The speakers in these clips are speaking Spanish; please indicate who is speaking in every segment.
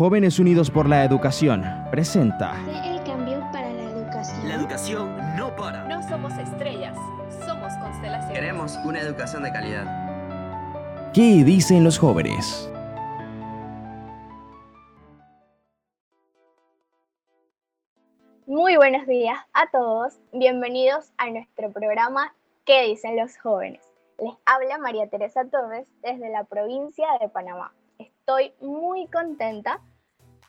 Speaker 1: Jóvenes Unidos por la Educación presenta
Speaker 2: el cambio para la educación.
Speaker 3: La educación no para.
Speaker 4: No somos estrellas, somos constelaciones.
Speaker 3: Queremos una educación de calidad.
Speaker 1: ¿Qué dicen los jóvenes?
Speaker 5: Muy buenos días a todos, bienvenidos a nuestro programa ¿Qué dicen los jóvenes? Les habla María Teresa Torres desde la provincia de Panamá. Estoy muy contenta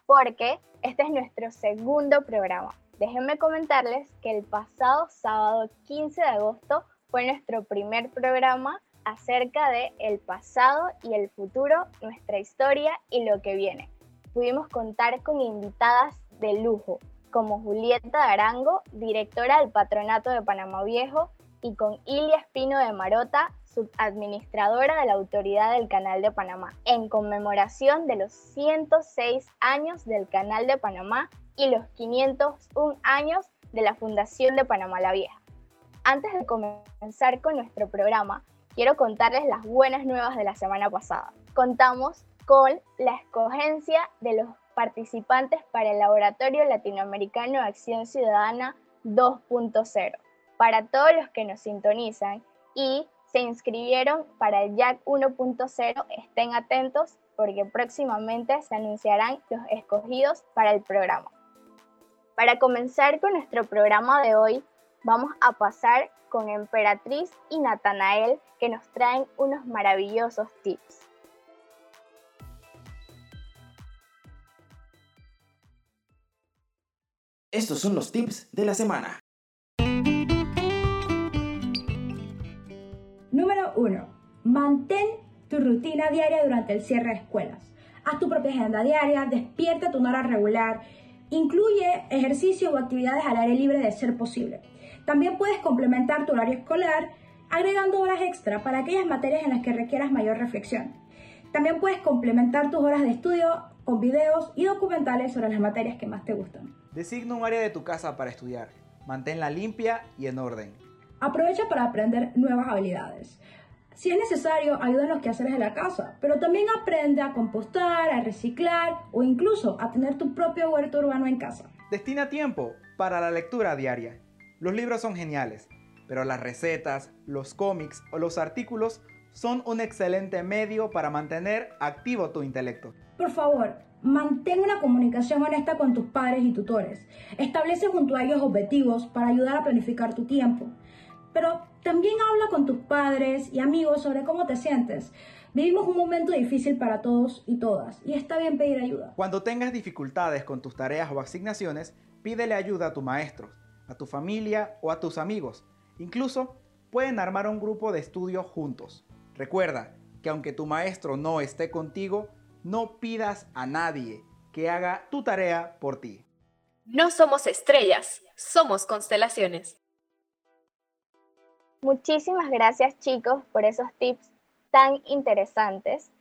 Speaker 5: porque este es nuestro segundo programa. Déjenme comentarles que el pasado sábado 15 de agosto fue nuestro primer programa acerca de el pasado y el futuro, nuestra historia y lo que viene. Pudimos contar con invitadas de lujo, como Julieta Arango, directora del Patronato de Panamá Viejo, y con Ilia Espino de Marota, subadministradora de la Autoridad del Canal de Panamá, en conmemoración de los 106 años del Canal de Panamá y los 501 años de la Fundación de Panamá la Vieja. Antes de comenzar con nuestro programa, quiero contarles las buenas nuevas de la semana pasada. Contamos con la escogencia de los participantes para el Laboratorio Latinoamericano de Acción Ciudadana 2.0. Para todos los que nos sintonizan y se inscribieron para el Jack 1.0, estén atentos porque próximamente se anunciarán los escogidos para el programa. Para comenzar con nuestro programa de hoy, vamos a pasar con Emperatriz y Natanael que nos traen unos maravillosos tips.
Speaker 1: Estos son los tips de la semana.
Speaker 6: 1. Mantén tu rutina diaria durante el cierre de escuelas. Haz tu propia agenda diaria, despierta tu hora regular, incluye ejercicios o actividades al aire libre de ser posible. También puedes complementar tu horario escolar agregando horas extra para aquellas materias en las que requieras mayor reflexión. También puedes complementar tus horas de estudio con videos y documentales sobre las materias que más te gustan.
Speaker 7: Designa un área de tu casa para estudiar. Manténla limpia y en orden.
Speaker 6: Aprovecha para aprender nuevas habilidades. Si es necesario, ayuda en los quehaceres de la casa, pero también aprende a compostar, a reciclar o incluso a tener tu propio huerto urbano en casa.
Speaker 7: Destina tiempo para la lectura diaria. Los libros son geniales, pero las recetas, los cómics o los artículos son un excelente medio para mantener activo tu intelecto.
Speaker 6: Por favor, mantén una comunicación honesta con tus padres y tutores. Establece junto a ellos objetivos para ayudar a planificar tu tiempo. Pero también habla con tus padres y amigos sobre cómo te sientes. Vivimos un momento difícil para todos y todas, y está bien pedir ayuda.
Speaker 7: Cuando tengas dificultades con tus tareas o asignaciones, pídele ayuda a tu maestro, a tu familia o a tus amigos. Incluso pueden armar un grupo de estudio juntos. Recuerda que aunque tu maestro no esté contigo, no pidas a nadie que haga tu tarea por ti.
Speaker 4: No somos estrellas, somos constelaciones.
Speaker 5: Muchísimas gracias chicos por esos tips tan interesantes.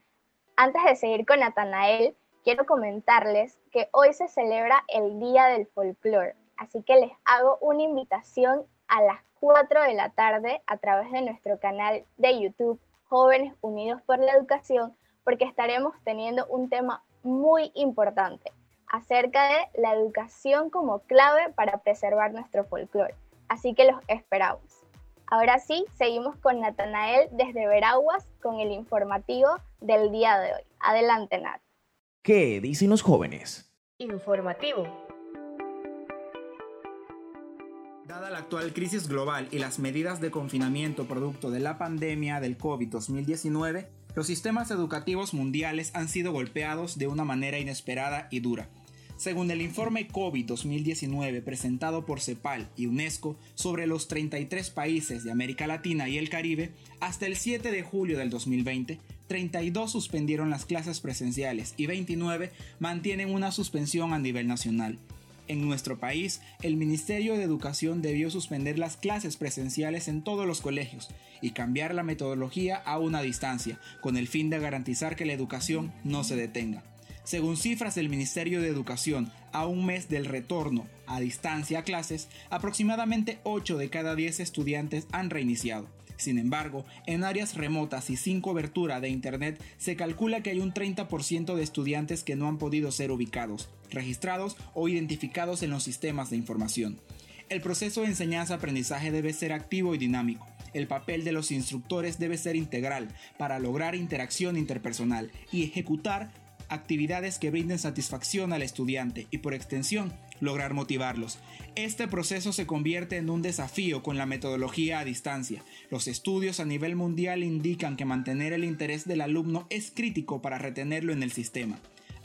Speaker 5: Antes de seguir con Natanael, quiero comentarles que hoy se celebra el Día del Folclore, así que les hago una invitación a las 4 de la tarde a través de nuestro canal de YouTube Jóvenes Unidos por la Educación, porque estaremos teniendo un tema muy importante acerca de la educación como clave para preservar nuestro folclore. Así que los esperamos. Ahora sí, seguimos con Natanael desde Veraguas con el informativo del día de hoy. Adelante, Nat.
Speaker 1: ¿Qué dicen los jóvenes?
Speaker 4: Informativo.
Speaker 7: Dada la actual crisis global y las medidas de confinamiento producto de la pandemia del COVID-2019, los sistemas educativos mundiales han sido golpeados de una manera inesperada y dura. Según el informe COVID-2019 presentado por CEPAL y UNESCO sobre los 33 países de América Latina y el Caribe, hasta el 7 de julio del 2020, 32 suspendieron las clases presenciales y 29 mantienen una suspensión a nivel nacional. En nuestro país, el Ministerio de Educación debió suspender las clases presenciales en todos los colegios y cambiar la metodología a una distancia, con el fin de garantizar que la educación no se detenga. Según cifras del Ministerio de Educación, a un mes del retorno a distancia a clases, aproximadamente 8 de cada 10 estudiantes han reiniciado. Sin embargo, en áreas remotas y sin cobertura de Internet se calcula que hay un 30% de estudiantes que no han podido ser ubicados, registrados o identificados en los sistemas de información. El proceso de enseñanza-aprendizaje debe ser activo y dinámico. El papel de los instructores debe ser integral para lograr interacción interpersonal y ejecutar actividades que brinden satisfacción al estudiante y por extensión lograr motivarlos. Este proceso se convierte en un desafío con la metodología a distancia. Los estudios a nivel mundial indican que mantener el interés del alumno es crítico para retenerlo en el sistema.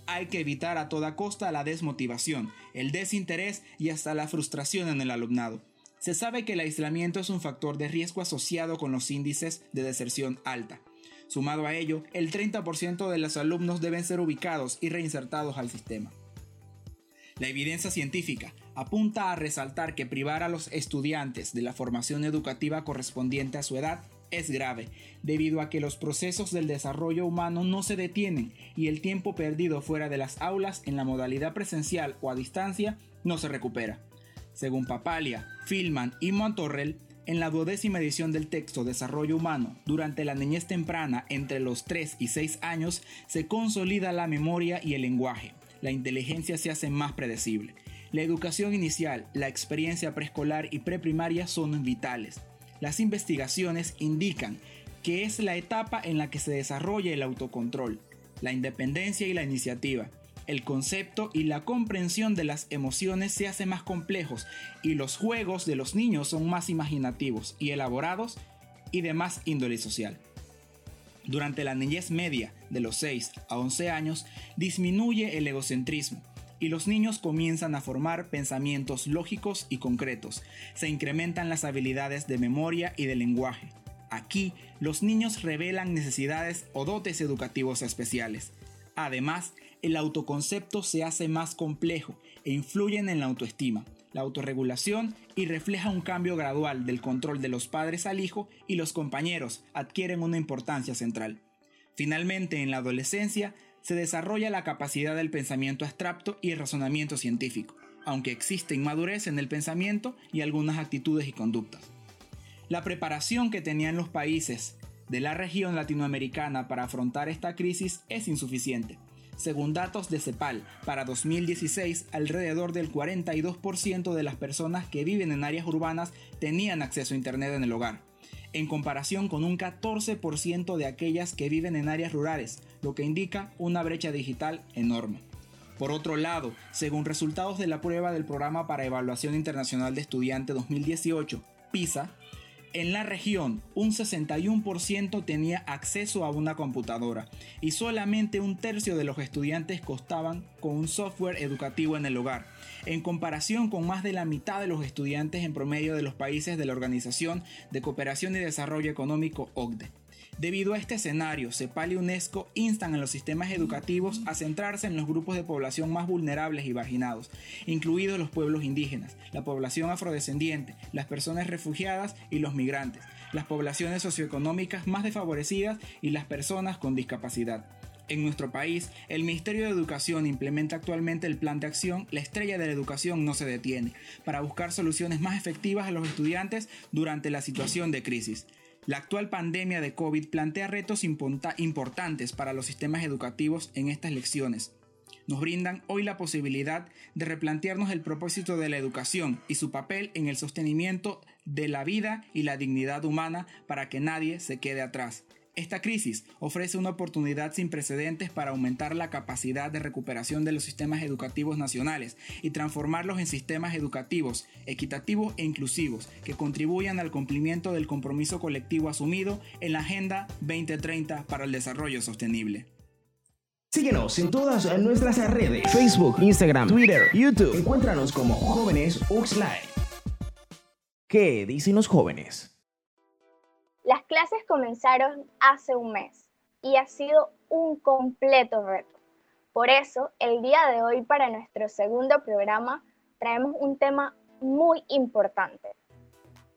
Speaker 7: Hay que evitar a toda costa la desmotivación, el desinterés y hasta la frustración en el alumnado. Se sabe que el aislamiento es un factor de riesgo asociado con los índices de deserción alta. Sumado a ello, el 30% de los alumnos deben ser ubicados y reinsertados al sistema. La evidencia científica apunta a resaltar que privar a los estudiantes de la formación educativa correspondiente a su edad es grave, debido a que los procesos del desarrollo humano no se detienen y el tiempo perdido fuera de las aulas en la modalidad presencial o a distancia no se recupera. Según Papalia, Filman y Montorrell, en la duodécima edición del texto Desarrollo Humano, durante la niñez temprana entre los 3 y 6 años, se consolida la memoria y el lenguaje. La inteligencia se hace más predecible. La educación inicial, la experiencia preescolar y preprimaria son vitales. Las investigaciones indican que es la etapa en la que se desarrolla el autocontrol, la independencia y la iniciativa. El concepto y la comprensión de las emociones se hacen más complejos y los juegos de los niños son más imaginativos y elaborados y de más índole social. Durante la niñez media, de los 6 a 11 años, disminuye el egocentrismo y los niños comienzan a formar pensamientos lógicos y concretos. Se incrementan las habilidades de memoria y de lenguaje. Aquí, los niños revelan necesidades o dotes educativos especiales. Además, el autoconcepto se hace más complejo e influyen en la autoestima, la autorregulación y refleja un cambio gradual del control de los padres al hijo y los compañeros adquieren una importancia central. Finalmente, en la adolescencia, se desarrolla la capacidad del pensamiento abstracto y el razonamiento científico, aunque existe inmadurez en el pensamiento y algunas actitudes y conductas. La preparación que tenían los países de la región latinoamericana para afrontar esta crisis es insuficiente. Según datos de CEPAL, para 2016 alrededor del 42% de las personas que viven en áreas urbanas tenían acceso a Internet en el hogar, en comparación con un 14% de aquellas que viven en áreas rurales, lo que indica una brecha digital enorme. Por otro lado, según resultados de la prueba del Programa para Evaluación Internacional de Estudiante 2018, PISA, en la región, un 61% tenía acceso a una computadora y solamente un tercio de los estudiantes costaban con un software educativo en el hogar, en comparación con más de la mitad de los estudiantes en promedio de los países de la Organización de Cooperación y Desarrollo Económico OCDE. Debido a este escenario, CEPAL y UNESCO instan a los sistemas educativos a centrarse en los grupos de población más vulnerables y marginados, incluidos los pueblos indígenas, la población afrodescendiente, las personas refugiadas y los migrantes, las poblaciones socioeconómicas más desfavorecidas y las personas con discapacidad. En nuestro país, el Ministerio de Educación implementa actualmente el Plan de Acción La Estrella de la Educación no se detiene, para buscar soluciones más efectivas a los estudiantes durante la situación de crisis. La actual pandemia de COVID plantea retos importantes para los sistemas educativos en estas lecciones. Nos brindan hoy la posibilidad de replantearnos el propósito de la educación y su papel en el sostenimiento de la vida y la dignidad humana para que nadie se quede atrás. Esta crisis ofrece una oportunidad sin precedentes para aumentar la capacidad de recuperación de los sistemas educativos nacionales y transformarlos en sistemas educativos equitativos e inclusivos que contribuyan al cumplimiento del compromiso colectivo asumido en la Agenda 2030 para el Desarrollo Sostenible.
Speaker 1: Síguenos en todas nuestras redes: Facebook, Instagram, Twitter, YouTube. Encuéntranos como Jóvenes Uxline. ¿Qué dicen los jóvenes?
Speaker 5: Las clases comenzaron hace un mes y ha sido un completo reto. Por eso, el día de hoy para nuestro segundo programa traemos un tema muy importante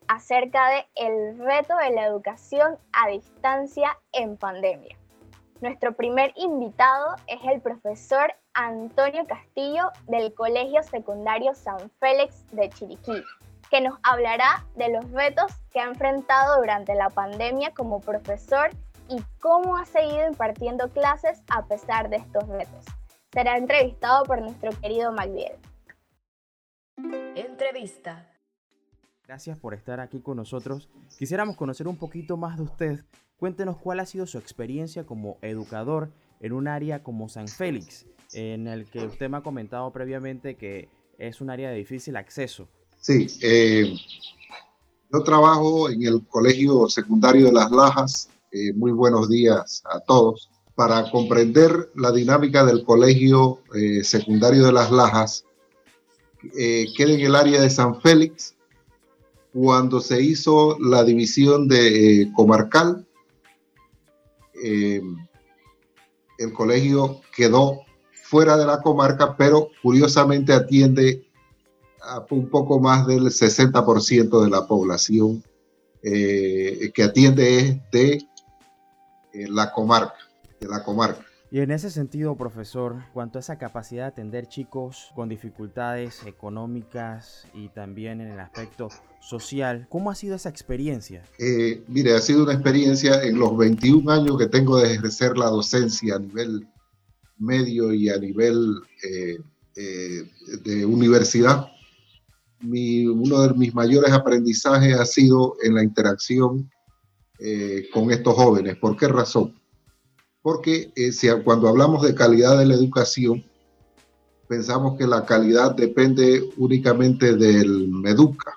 Speaker 5: acerca de el reto de la educación a distancia en pandemia. Nuestro primer invitado es el profesor Antonio Castillo del Colegio Secundario San Félix de Chiriquí, que nos hablará de los retos que ha enfrentado durante la pandemia como profesor y cómo ha seguido impartiendo clases a pesar de estos retos. Será entrevistado por nuestro querido Magdiel.
Speaker 4: Entrevista.
Speaker 1: Gracias por estar aquí con nosotros. Quisiéramos conocer un poquito más de usted. Cuéntenos cuál ha sido su experiencia como educador en un área como San Félix, en el que usted me ha comentado previamente que es un área de difícil acceso.
Speaker 8: Sí, eh, yo trabajo en el Colegio Secundario de Las Lajas. Eh, muy buenos días a todos. Para comprender la dinámica del Colegio eh, Secundario de Las Lajas, queda en el área de San Félix. Cuando se hizo la división de comarcal, el colegio quedó fuera de la comarca, pero curiosamente atiende a un poco más del 60% de la población eh, que atiende de eh, la comarca, de la comarca.
Speaker 1: Y en ese sentido, profesor, cuanto a esa capacidad de atender chicos con dificultades económicas y también en el aspecto social, ¿cómo ha sido esa experiencia?
Speaker 8: Eh, mire, ha sido una experiencia en los 21 años que tengo de ejercer la docencia a nivel medio y a nivel eh, eh, de universidad. Mi, uno de mis mayores aprendizajes ha sido en la interacción con estos jóvenes. ¿Por qué razón? Porque si, cuando hablamos de calidad de la educación, pensamos que la calidad depende únicamente del MEDUCA,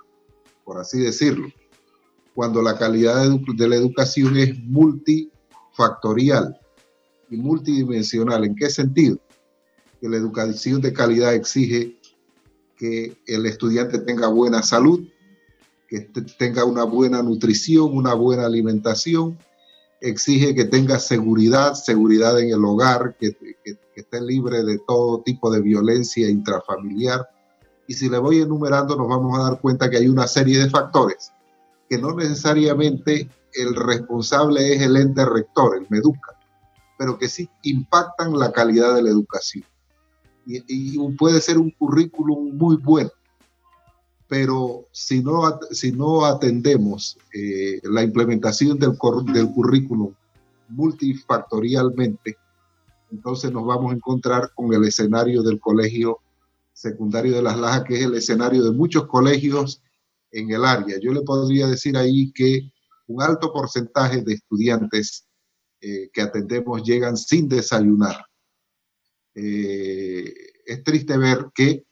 Speaker 8: por así decirlo, cuando la calidad de, la educación es multifactorial y multidimensional. ¿En qué sentido? Que la educación de calidad exige que el estudiante tenga buena salud, que tenga una buena nutrición, una buena alimentación, exige que tenga seguridad, seguridad en el hogar, que, esté libre de todo tipo de violencia intrafamiliar, y si le voy enumerando nos vamos a dar cuenta que hay una serie de factores que no necesariamente el responsable es el ente rector, el MEDUCA, pero que sí impactan la calidad de la educación. Y, puede ser un currículum muy bueno, pero si no, si no atendemos eh, la implementación del, del currículum multifactorialmente, entonces nos vamos a encontrar con el escenario del colegio secundario de Las Lajas, que es el escenario de muchos colegios en el área. Yo le podría decir ahí que un alto porcentaje de estudiantes eh, que atendemos llegan sin desayunar. Eh, es triste ver que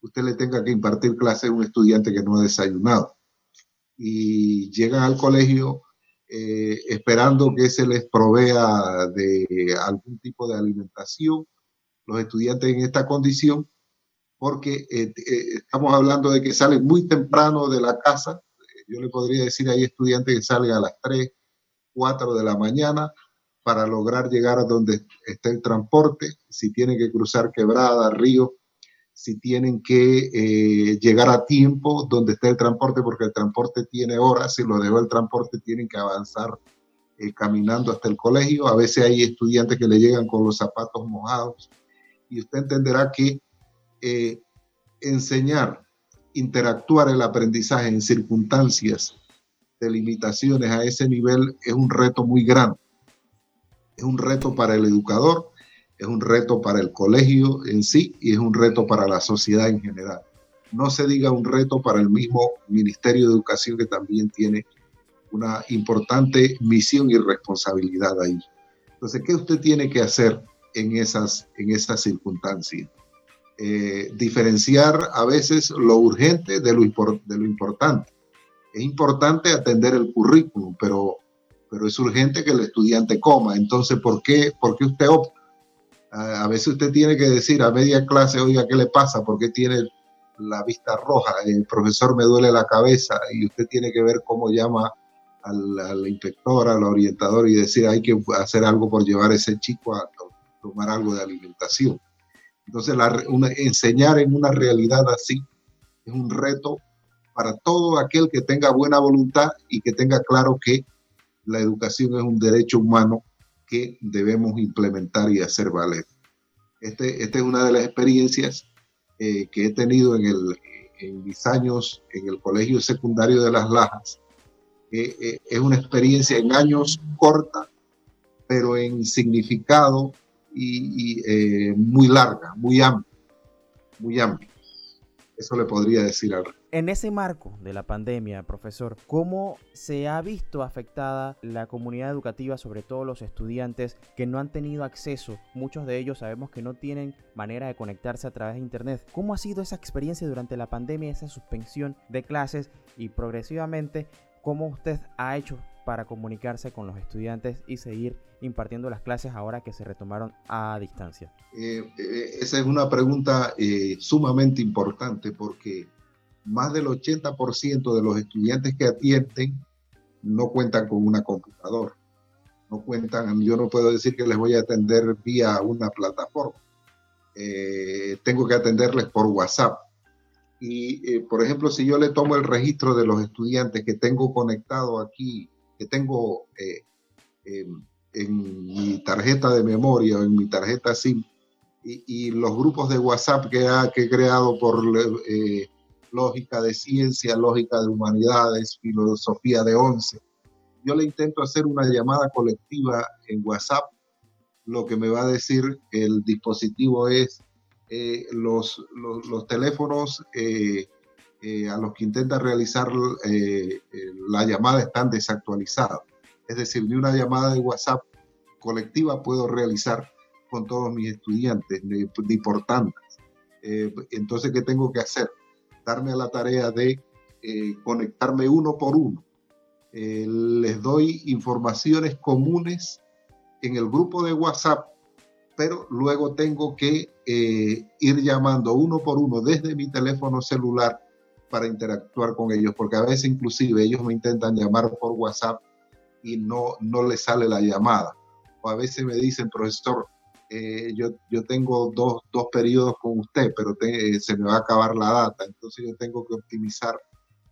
Speaker 8: usted le tenga que impartir clase a un estudiante que no ha desayunado y llegan al colegio eh, esperando que se les provea de algún tipo de alimentación. Los estudiantes en esta condición porque eh, estamos hablando de que salen muy temprano de la casa. Yo le podría decir, hay estudiantes que salen a las 3, 4 de la mañana para lograr llegar a donde está el transporte, si tienen que cruzar quebrada, río, si tienen que eh, llegar a tiempo donde está el transporte, porque el transporte tiene horas, si lo dejó el transporte tienen que avanzar caminando hasta el colegio. A veces hay estudiantes que le llegan con los zapatos mojados y usted entenderá que eh, enseñar, interactuar el aprendizaje en circunstancias de limitaciones a ese nivel es un reto muy grande. Es un reto para el educador, es un reto para el colegio en sí y es un reto para la sociedad en general. No se diga un reto para el mismo Ministerio de Educación que también tiene una importante misión y responsabilidad ahí. Entonces, ¿qué usted tiene que hacer en esas, en esas circunstancias? Eh, diferenciar a veces lo urgente de lo, de lo importante. Es importante atender el currículum, pero, pero es urgente que el estudiante coma. Entonces, ¿por qué, por qué usted opta? A, veces usted tiene que decir a media clase, oiga, ¿qué le pasa? ¿Por qué tiene la vista roja? El profesor me duele la cabeza y usted tiene que ver cómo llama al, al inspector, al orientador y decir, hay que hacer algo por llevar a ese chico a tomar algo de alimentación. Entonces, enseñar en una realidad así es un reto para todo aquel que tenga buena voluntad y que tenga claro que la educación es un derecho humano que debemos implementar y hacer valer. Este, esta es una de las experiencias eh, que he tenido en el, en mis años en el Colegio Secundario de Las Lajas, eh, es una experiencia en años corta, pero en significado y, muy larga, muy amplia, muy amplia. Eso le podría decir al
Speaker 1: en ese marco de la pandemia, profesor, ¿cómo se ha visto afectada la comunidad educativa, sobre todo los estudiantes que no han tenido acceso? Muchos de ellos sabemos que no tienen manera de conectarse a través de Internet. ¿Cómo ha sido esa experiencia durante la pandemia, esa suspensión de clases y progresivamente cómo usted ha hecho para comunicarse con los estudiantes y seguir impartiendo las clases ahora que se retomaron a distancia?
Speaker 8: Eh, eh, esa es una pregunta eh, sumamente importante porque más del 80% de los estudiantes que atienden no cuentan con una computadora. No cuentan, yo no puedo decir que les voy a atender vía una plataforma. Eh, tengo que atenderles por WhatsApp. Y, eh, por ejemplo, si yo le tomo el registro de los estudiantes que tengo conectado aquí, que tengo eh, en mi tarjeta de memoria o en mi tarjeta SIM, y, los grupos de WhatsApp que, ha, que he creado por lógica de ciencia, lógica de humanidades, filosofía de once. Yo le intento hacer una llamada colectiva en WhatsApp. Lo que me va a decir el dispositivo es eh, los, los, teléfonos eh, eh, a los que intenta realizar la llamada están desactualizados. Es decir, ni una llamada de WhatsApp colectiva puedo realizar con todos mis estudiantes, ni, ni entonces, ¿qué tengo que hacer? darme a la tarea de eh, conectarme uno por uno. Eh, les doy informaciones comunes en el grupo de WhatsApp, pero luego tengo que eh, ir llamando uno por uno desde mi teléfono celular para interactuar con ellos, porque a veces inclusive ellos me intentan llamar por WhatsApp y no, no les sale la llamada. O a veces me dicen, profesor, eh, yo, yo tengo dos, dos, periodos con usted, pero se me va a acabar la data, entonces yo tengo que optimizar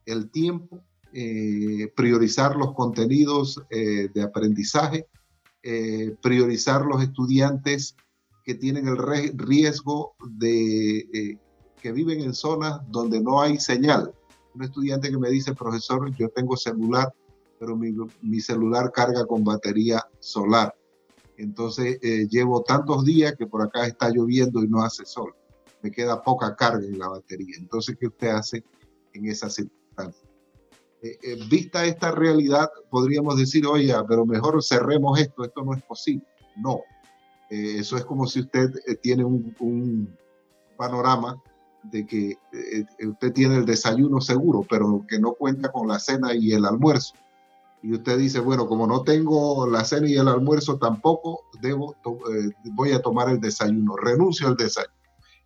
Speaker 8: el tiempo, eh, priorizar los contenidos eh, de aprendizaje, priorizar los estudiantes que tienen el riesgo de que viven en zonas donde no hay señal. Un estudiante que me dice, profesor, yo tengo celular, pero mi, mi celular carga con batería solar entonces eh, llevo tantos días que por acá está lloviendo y no hace sol. Me queda poca carga en la batería. Entonces, ¿qué usted hace en esas circunstancias? Eh, eh, vista esta realidad, podríamos decir, oye, pero mejor cerremos esto, esto no es posible. No, eso es como si usted tiene un, un, panorama de que usted tiene el desayuno seguro, pero que no cuenta con la cena y el almuerzo y usted dice, bueno, como no tengo la cena y el almuerzo tampoco, debo, eh, voy a tomar el desayuno, renuncio al desayuno.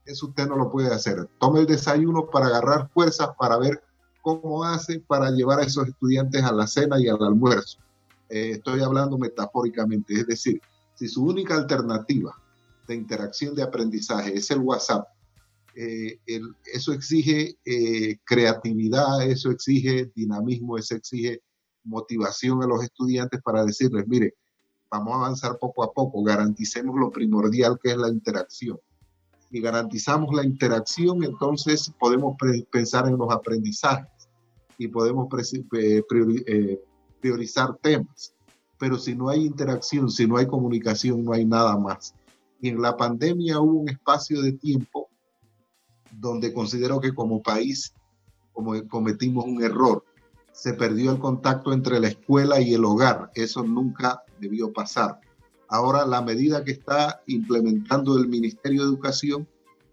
Speaker 8: Eso usted no lo puede hacer. Tome el desayuno para agarrar fuerzas, para ver cómo hace para llevar a esos estudiantes a la cena y al almuerzo. Eh, estoy hablando metafóricamente, es decir, si su única alternativa de interacción de aprendizaje es el WhatsApp, eh, eso exige creatividad, eso exige dinamismo, eso exige motivación a los estudiantes para decirles, mire, vamos a avanzar poco a poco, garanticemos lo primordial que es la interacción. Y garantizamos la interacción, entonces podemos pensar en los aprendizajes y podemos eh, eh, priorizar temas. Pero si no hay interacción, si no hay comunicación, no hay nada más. Y en la pandemia hubo un espacio de tiempo donde considero que como país cometimos un error se perdió el contacto entre la escuela y el hogar. Eso nunca debió pasar. Ahora la medida que está implementando el Ministerio de Educación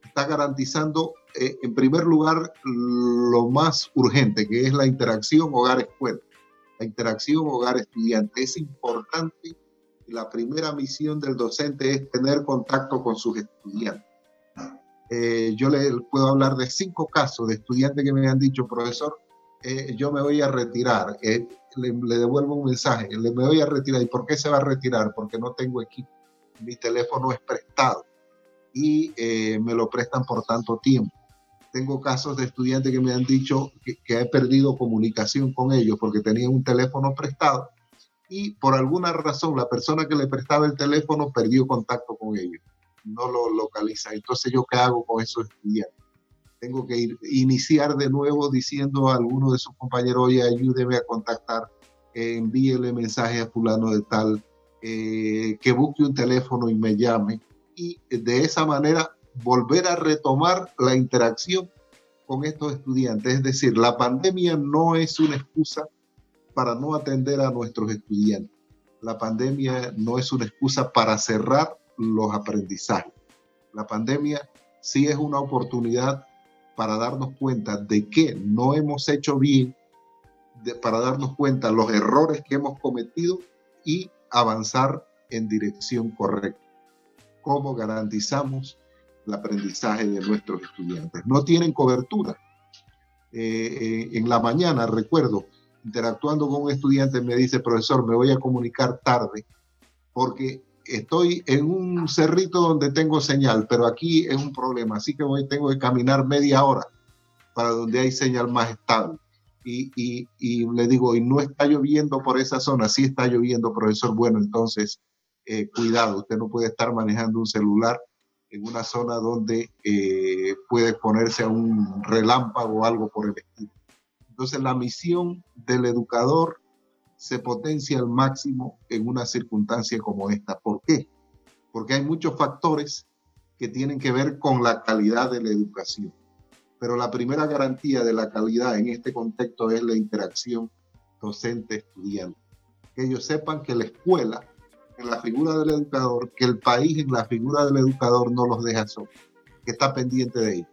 Speaker 8: está garantizando, eh, en primer lugar, lo más urgente, que es la interacción hogar-escuela. La interacción hogar-estudiante es importante. La primera misión del docente es tener contacto con sus estudiantes. Eh, yo le puedo hablar de cinco casos de estudiantes que me han dicho, profesor, eh, yo me voy a retirar. Eh, le, devuelvo un mensaje, le me voy a retirar. ¿Y por qué se va a retirar? Porque no tengo equipo. Mi teléfono es prestado y eh, me lo prestan por tanto tiempo. Tengo casos de estudiantes que me han dicho que, que he perdido comunicación con ellos porque tenían un teléfono prestado y por alguna razón la persona que le prestaba el teléfono perdió contacto con ellos, no lo localiza. Entonces, ¿yo qué hago con esos estudiantes? tengo que ir, iniciar de nuevo diciendo a alguno de sus compañeros, oye, ayúdeme a contactar, eh, envíele mensaje a fulano de tal, eh, que busque un teléfono y me llame. Y de esa manera volver a retomar la interacción con estos estudiantes. Es decir, la pandemia no es una excusa para no atender a nuestros estudiantes. La pandemia no es una excusa para cerrar los aprendizajes. La pandemia sí es una oportunidad para darnos cuenta de que no hemos hecho bien, para darnos cuenta de los errores que hemos cometido y avanzar en dirección correcta. ¿Cómo garantizamos el aprendizaje de nuestros estudiantes? No tienen cobertura. Eh, eh, en la mañana, recuerdo, interactuando con un estudiante, me dice, profesor, me voy a comunicar tarde porque estoy en un cerrito donde tengo señal, pero aquí es un problema, así que voy, tengo que caminar media hora para donde hay señal más estable. Y, y, y, le digo, y no está lloviendo por esa zona, sí está lloviendo, profesor. Bueno, entonces, eh, cuidado, usted no puede estar manejando un celular en una zona donde eh, puede ponerse a un relámpago o algo por el estilo. Entonces, la misión del educador se potencia al máximo en una circunstancia como esta. ¿Por qué? Porque hay muchos factores que tienen que ver con la calidad de la educación. Pero la primera garantía de la calidad en este contexto es la interacción docente-estudiante. Que ellos sepan que la escuela, en la figura del educador, que el país en la figura del educador no los deja solos, que está pendiente de ellos,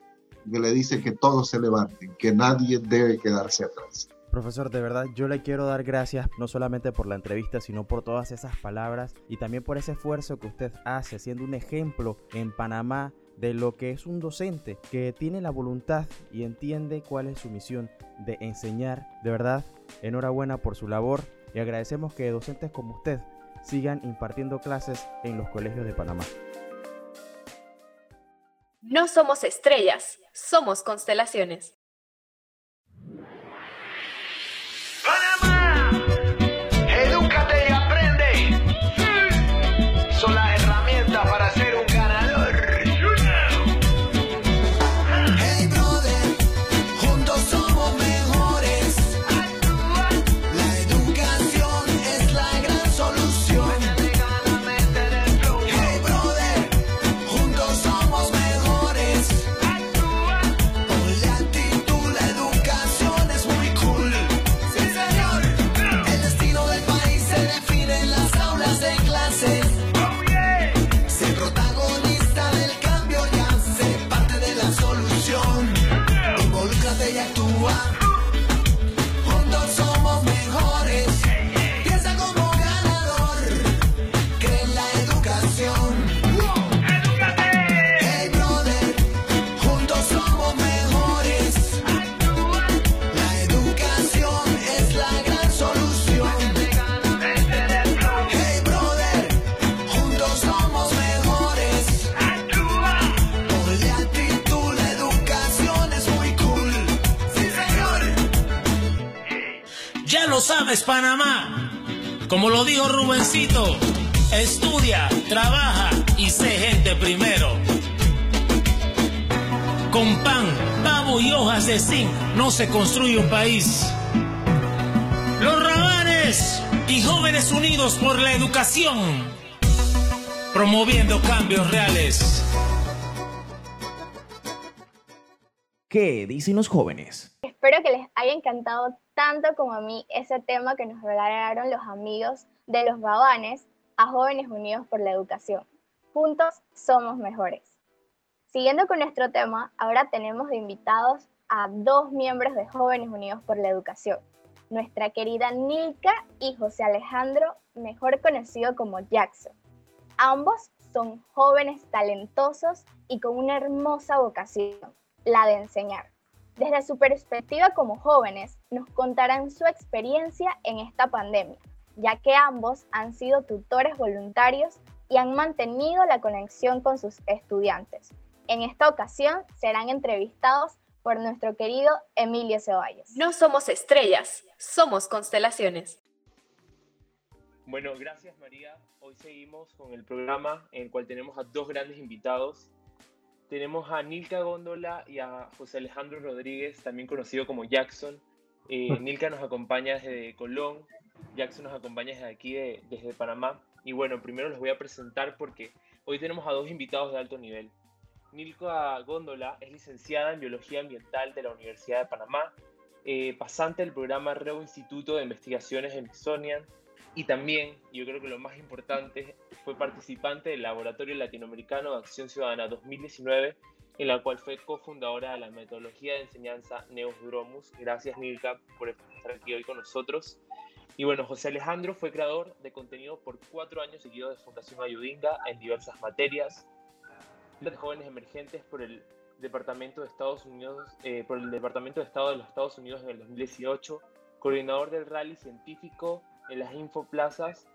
Speaker 8: que le dice que todos se levanten, que nadie debe quedarse atrás.
Speaker 1: Profesor, de verdad yo le quiero dar gracias no solamente por la entrevista, sino por todas esas palabras y también por ese esfuerzo que usted hace, siendo un ejemplo en Panamá de lo que es un docente que tiene la voluntad y entiende cuál es su misión de enseñar. De verdad, enhorabuena por su labor y agradecemos que docentes como usted sigan impartiendo clases en los colegios de Panamá.
Speaker 4: No somos estrellas, somos constelaciones.
Speaker 9: Sabes, Panamá. Como lo dijo Rubencito, estudia, trabaja y sé gente primero. Con pan, pavo y hojas de zinc no se construye un país. Los rabanes y jóvenes unidos por la educación, promoviendo cambios reales.
Speaker 1: ¿Qué dicen los jóvenes?
Speaker 5: Espero que les haya encantado tanto como a mí ese tema que nos regalaron los amigos de los Gabanes a Jóvenes Unidos por la Educación. Juntos somos mejores. Siguiendo con nuestro tema, ahora tenemos de invitados a dos miembros de Jóvenes Unidos por la Educación, nuestra querida Nilka y José Alejandro, mejor conocido como Jackson. Ambos son jóvenes talentosos y con una hermosa vocación, la de enseñar. Desde su perspectiva como jóvenes, nos contarán su experiencia en esta pandemia, ya que ambos han sido tutores voluntarios y han mantenido la conexión con sus estudiantes. En esta ocasión serán entrevistados por nuestro querido Emilio Ceballos.
Speaker 4: No somos estrellas, somos constelaciones.
Speaker 10: Bueno, gracias María. Hoy seguimos con el programa en el cual tenemos a dos grandes invitados tenemos a Nilka Góndola y a José Alejandro Rodríguez, también conocido como Jackson. Eh, Nilka nos acompaña desde Colón, Jackson nos acompaña desde aquí, desde Panamá. Y bueno, primero los voy a presentar porque hoy tenemos a dos invitados de alto nivel. Nilka Góndola es licenciada en Biología Ambiental de la Universidad de Panamá, eh, pasante del programa REO Instituto de Investigaciones Smithsonian y también, yo creo que lo más importante, fue participante del Laboratorio Latinoamericano de Acción Ciudadana 2019, en la cual fue cofundadora de la metodología de enseñanza Neosdromus. Gracias, Nilka, por estar aquí hoy con nosotros. Y bueno, José Alejandro fue creador de contenido por cuatro años seguidos de Fundación Ayudinga en diversas materias, de jóvenes emergentes por el Departamento de Estados Unidos, eh, por el Departamento de Estado de los Estados Unidos en el 2018, coordinador del rally científico en las infoplazas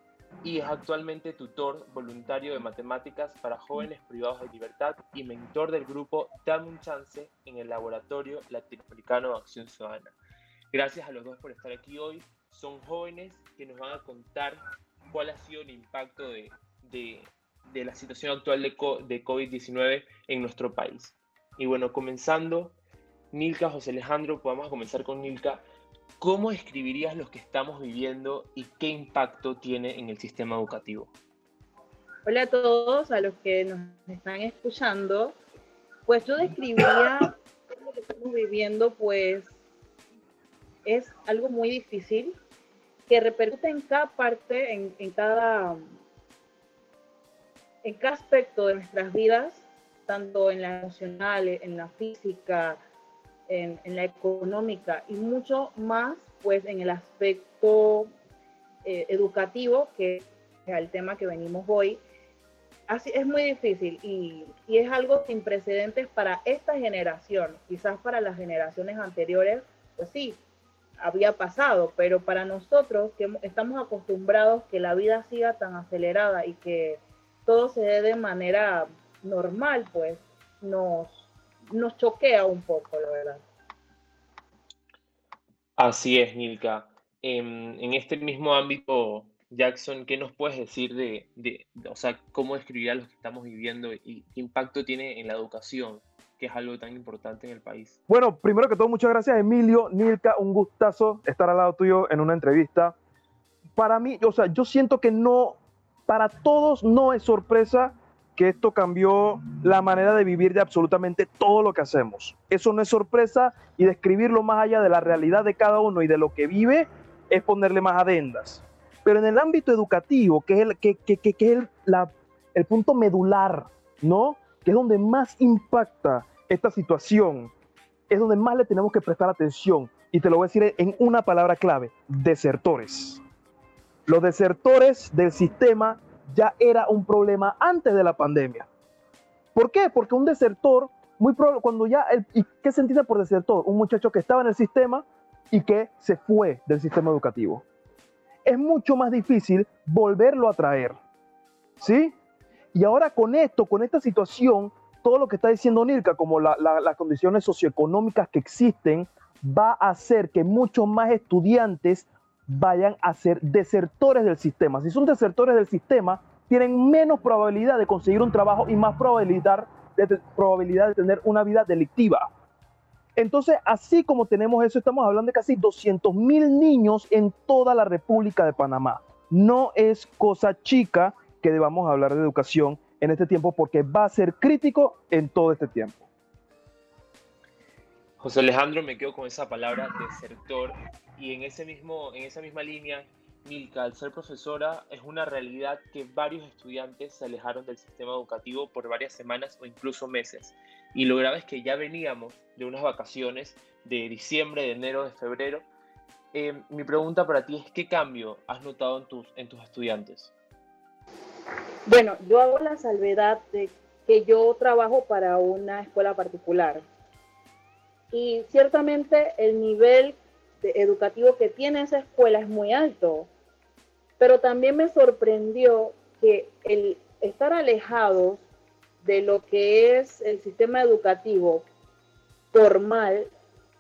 Speaker 10: y es actualmente tutor voluntario de matemáticas para jóvenes privados de libertad y mentor del grupo Dame un Chance en el Laboratorio Latinoamericano de Acción Ciudadana. Gracias a los dos por estar aquí hoy. Son jóvenes que nos van a contar cuál ha sido el impacto de, de, de la situación actual de, de COVID-19 en nuestro país. Y bueno, comenzando, Nilka, José Alejandro, podemos comenzar con Nilka. ¿Cómo escribirías lo que estamos viviendo y qué impacto tiene en el sistema educativo?
Speaker 11: Hola a todos, a los que nos están escuchando. Pues yo describiría lo que estamos viviendo, pues es algo muy difícil que repercute en cada parte, en, en cada, en cada aspecto de nuestras vidas, tanto en la emocional, en la física, en, la económica y mucho más pues en el aspecto eh, educativo, que es el tema que venimos hoy. Así es muy difícil y, y, es algo sin precedentes para esta generación. Quizás para las generaciones anteriores, pues sí, había pasado, pero para nosotros que estamos acostumbrados que la vida siga tan acelerada y que todo se dé de manera normal, pues nos, nos choquea un poco, la verdad.
Speaker 10: Así es, Nilka. En, en, este mismo ámbito, Jackson, ¿qué nos puedes decir de, de, o sea, cómo describirá lo que estamos viviendo y qué impacto tiene en la educación, que es algo tan importante en el país?
Speaker 12: Bueno, primero que todo, muchas gracias, Emilio. Nilka, un gustazo estar al lado tuyo en una entrevista. Para mí, o sea, yo siento que no, para todos no es sorpresa que esto cambió la manera de vivir de absolutamente todo lo que hacemos. Eso no es sorpresa y describirlo más allá de la realidad de cada uno y de lo que vive es ponerle más adendas. Pero en el ámbito educativo, que es el, que, que, que, es el, la, el punto medular, ¿no? Que es donde más impacta esta situación, es donde más le tenemos que prestar atención. Y te lo voy a decir en una palabra clave, desertores. Los desertores del sistema ya era un problema antes de la pandemia. ¿Por qué? Porque un desertor, muy probable, cuando ya, el, ¿y qué se entiende por desertor? Un muchacho que estaba en el sistema y que se fue del sistema educativo. Es mucho más difícil volverlo a traer. ¿Sí? Y ahora con esto, con esta situación, todo lo que está diciendo Nilka, como la, las condiciones socioeconómicas que existen, va a hacer que muchos más estudiantes vayan a ser desertores del sistema. Si son desertores del sistema, tienen menos probabilidad de conseguir un trabajo y más probabilidad de, tener una vida delictiva. Entonces, así como tenemos eso, estamos hablando de casi 200 mil niños en toda la República de Panamá. No es cosa chica que debamos hablar de educación en este tiempo porque va a ser crítico en todo este tiempo.
Speaker 10: José Alejandro, me quedo con esa palabra desertor y en, ese mismo, en esa misma línea, Milka, al ser profesora, es una realidad que varios estudiantes se alejaron del sistema educativo por varias semanas o incluso meses. Y lo grave es que ya veníamos de unas vacaciones de diciembre, de enero, de febrero. Eh, mi pregunta para ti es, ¿qué cambio has notado en tus, en tus estudiantes?
Speaker 11: Bueno, yo hago la salvedad de que yo trabajo para una escuela particular y ciertamente el nivel educativo que tiene esa escuela es muy alto, pero también me sorprendió que el estar alejados de lo que es el sistema educativo formal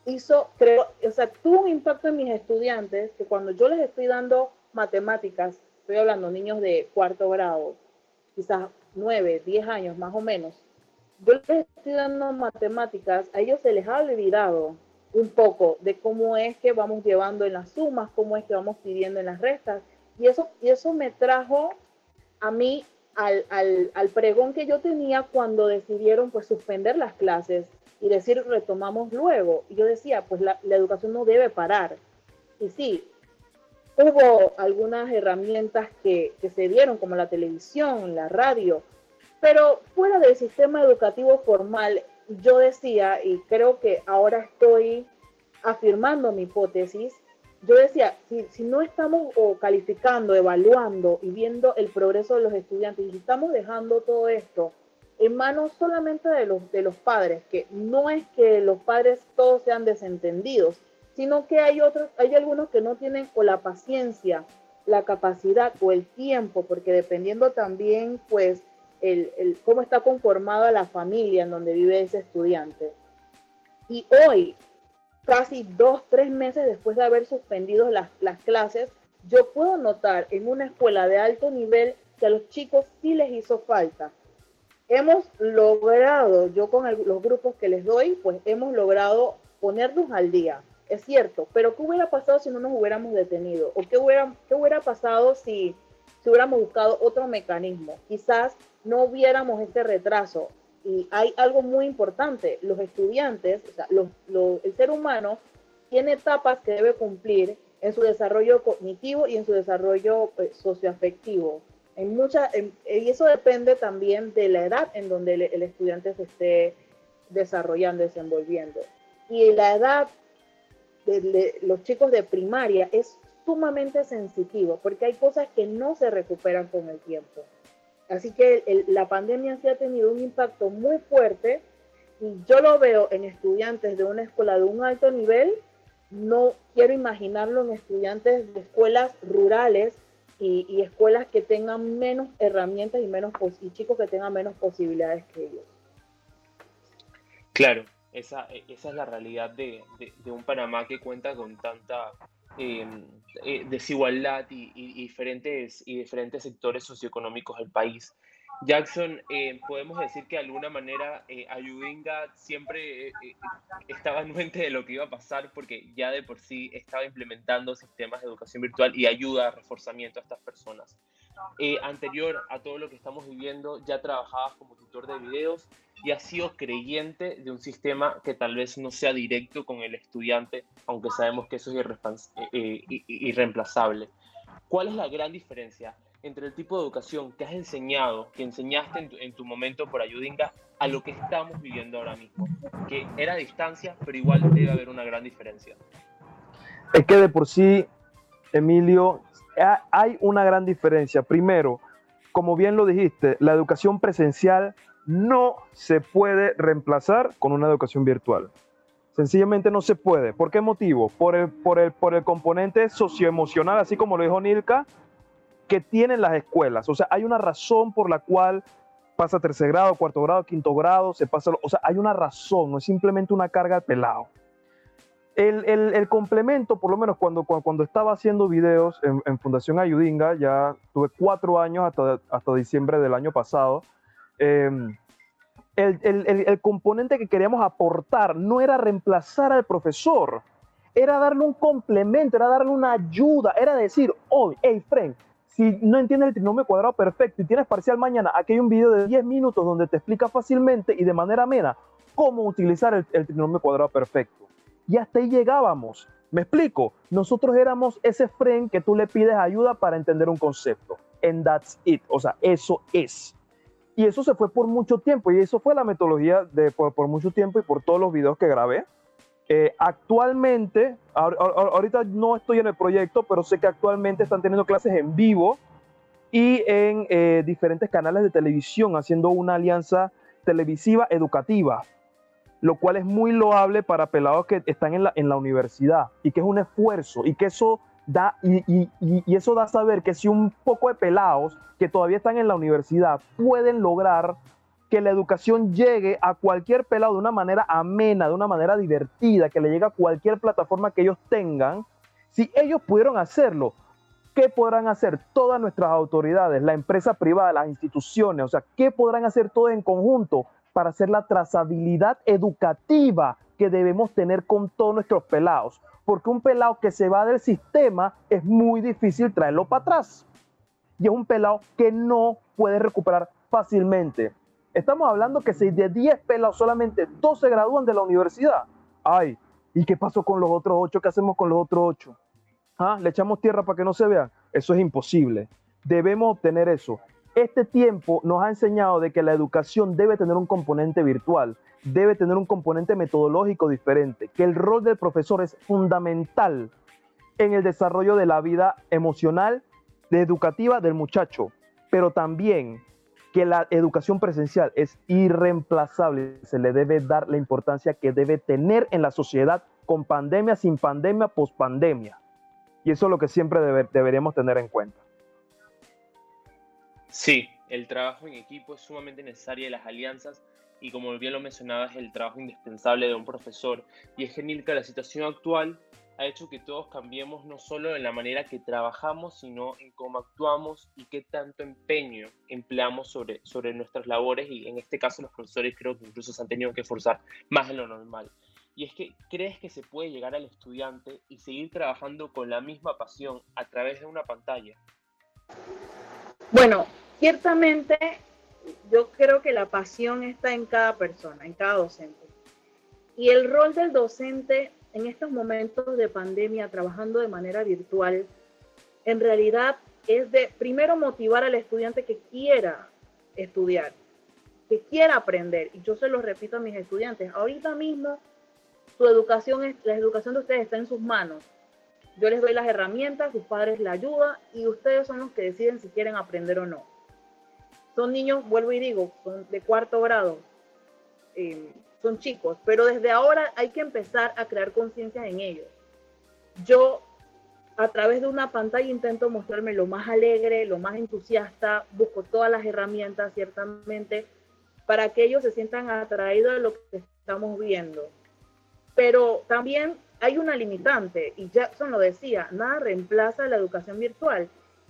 Speaker 11: hizo, creo, o sea, tuvo un impacto en mis estudiantes que cuando yo les estoy dando matemáticas, estoy hablando niños de cuarto grado, quizás nueve, diez años más o menos, yo les estoy dando matemáticas, a ellos se les ha olvidado un poco de cómo es que vamos llevando en las sumas, cómo es que vamos pidiendo en las restas. Y eso, y eso me trajo a mí al, al, al, pregón que yo tenía cuando decidieron pues suspender las clases y decir retomamos luego. Y yo decía, pues la, la educación no debe parar. Y sí, hubo algunas herramientas que, que se dieron, como la televisión, la radio, pero fuera del sistema educativo formal, yo decía, y creo que ahora estoy afirmando mi hipótesis, yo decía, si, si no estamos o calificando, evaluando y viendo el progreso de los estudiantes, y si estamos dejando todo esto en manos solamente de los, de los padres, que no es que los padres todos sean desentendidos, sino que hay otros, hay algunos que no tienen o la paciencia, la capacidad o el tiempo, porque dependiendo también, pues, el, cómo está conformada la familia en donde vive ese estudiante. Y hoy, casi dos, tres meses después de haber suspendido las, las clases, yo puedo notar en una escuela de alto nivel que a los chicos sí les hizo falta. Hemos logrado, yo con los grupos que les doy, pues hemos logrado ponernos al día, es cierto, pero ¿qué hubiera pasado si no nos hubiéramos detenido? ¿O qué hubiera, pasado si hubiéramos buscado otro mecanismo? Quizás no hubiéramos este retraso. Y hay algo muy importante, los estudiantes, el ser humano tiene etapas que debe cumplir en su desarrollo cognitivo y en su desarrollo pues, socioafectivo. En mucha, y eso depende también de la edad en donde el, el estudiante se esté desarrollando, desenvolviendo. Y la edad de, de, los chicos de primaria es sumamente sensitivo porque hay cosas que no se recuperan con el tiempo. Así que el, la pandemia sí ha tenido un impacto muy fuerte y yo lo veo en estudiantes de una escuela de un alto nivel, no quiero imaginarlo en estudiantes de escuelas rurales y, y escuelas que tengan menos herramientas y, menos y chicos que tengan menos posibilidades que ellos.
Speaker 10: Claro, esa, esa es la realidad de, de, un Panamá que cuenta con tanta eh, eh, desigualdad y, diferentes, y diferentes sectores socioeconómicos del país. Jackson, eh, podemos decir que de alguna manera eh, Ayudinga siempre estaba anuente de lo que iba a pasar porque ya de por sí estaba implementando sistemas de educación virtual y ayuda a reforzamiento a estas personas. Anterior a todo lo que estamos viviendo, ya trabajabas como tutor de videos y has sido creyente de un sistema que tal vez no sea directo con el estudiante, aunque sabemos que eso es irreemplazable. ¿Cuál es la gran diferencia entre el tipo de educación que has enseñado, que enseñaste en tu, en tu, momento por Ayudinga, a lo que estamos viviendo ahora mismo? Que era a distancia, pero igual debe haber una gran diferencia.
Speaker 12: Es que de por sí, Emilio, hay una gran diferencia. Primero, como bien lo dijiste, la educación presencial no se puede reemplazar con una educación virtual. Sencillamente no se puede. ¿Por qué motivo? Por el, por el, por el componente socioemocional, así como lo dijo Nilka, que tienen las escuelas. O sea, hay una razón por la cual pasa tercer grado, cuarto grado, quinto grado, se pasa, o sea, hay una razón, no es simplemente una carga al pelado. El, complemento, por lo menos cuando, estaba haciendo videos en, Fundación Ayudinga, ya tuve cuatro años hasta, diciembre del año pasado, eh, el, componente que queríamos aportar no era reemplazar al profesor, era darle un complemento, era darle una ayuda, era decir, oh, hey, friend, si no entiendes el trinomio cuadrado perfecto y tienes parcial mañana, aquí hay un video de 10 minutos donde te explica fácilmente y de manera amena cómo utilizar el trinomio cuadrado perfecto. Y hasta ahí llegábamos. ¿Me explico? Nosotros éramos ese friend que tú le pides ayuda para entender un concepto. And that's it. O sea, eso es. Y eso se fue por mucho tiempo. Y eso fue la metodología de por, mucho tiempo y por todos los videos que grabé. Eh, actualmente, ahorita no estoy en el proyecto, pero sé que actualmente están teniendo clases en vivo y en eh, diferentes canales de televisión, haciendo una alianza televisiva educativa, lo cual es muy loable para pelados que están en la, en la universidad y que es un esfuerzo y que eso da, y, y, y eso da a saber que si un poco de pelados que todavía están en la universidad pueden lograr que la educación llegue a cualquier pelado de una manera amena, de una manera divertida, que le llegue a cualquier plataforma que ellos tengan, si ellos pudieron hacerlo, ¿qué podrán hacer todas nuestras autoridades, la empresa privada, las instituciones? O sea, ¿qué podrán hacer todos en conjunto para hacer la trazabilidad educativa que debemos tener con todos nuestros pelados. Porque un pelado que se va del sistema es muy difícil traerlo para atrás. Y es un pelado que no puede recuperar fácilmente. Estamos hablando que si de 10 pelados solamente 2 se gradúan de la universidad. Ay, ¿y qué pasó con los otros 8? ¿Qué hacemos con los otros 8? ¿Ah? ¿Le echamos tierra para que no se vean? Eso es imposible. Debemos obtener eso. Este tiempo nos ha enseñado de que la educación debe tener un componente virtual, debe tener un componente metodológico diferente, que el rol del profesor es fundamental en el desarrollo de la vida emocional, de educativa del muchacho, pero también que la educación presencial es irreemplazable, se le debe dar la importancia que debe tener en la sociedad con pandemia, sin pandemia, pospandemia. Y eso es lo que siempre deberíamos tener en cuenta.
Speaker 10: Sí, el trabajo en equipo es sumamente necesario y las alianzas, y como bien lo mencionabas, el trabajo indispensable de un profesor. Y es genial que la situación actual ha hecho que todos cambiemos no solo en la manera que trabajamos, sino en cómo actuamos y qué tanto empeño empleamos sobre, sobre nuestras labores y en este caso los profesores creo que incluso se han tenido que esforzar más de lo normal. Y es que crees que se puede llegar al estudiante y seguir trabajando con la misma pasión a través de una pantalla.
Speaker 11: Bueno, ciertamente yo creo que la pasión está en cada persona, en cada docente. Y el rol del docente en estos momentos de pandemia, trabajando de manera virtual, en realidad es de primero motivar al estudiante que quiera estudiar, que quiera aprender. Y yo se lo repito a mis estudiantes, ahorita mismo su educación, la educación de ustedes está en sus manos. Yo les doy las herramientas, sus padres la ayuda y ustedes son los que deciden si quieren aprender o no. Son niños, vuelvo y digo, son de cuarto grado. Eh, son chicos, pero desde ahora hay que empezar a crear conciencia en ellos. Yo a través de una pantalla intento mostrarme lo más alegre, lo más entusiasta, busco todas las herramientas ciertamente para que ellos se sientan atraídos a lo que estamos viendo. Pero también hay una limitante, y Jackson lo decía, nada reemplaza la educación virtual.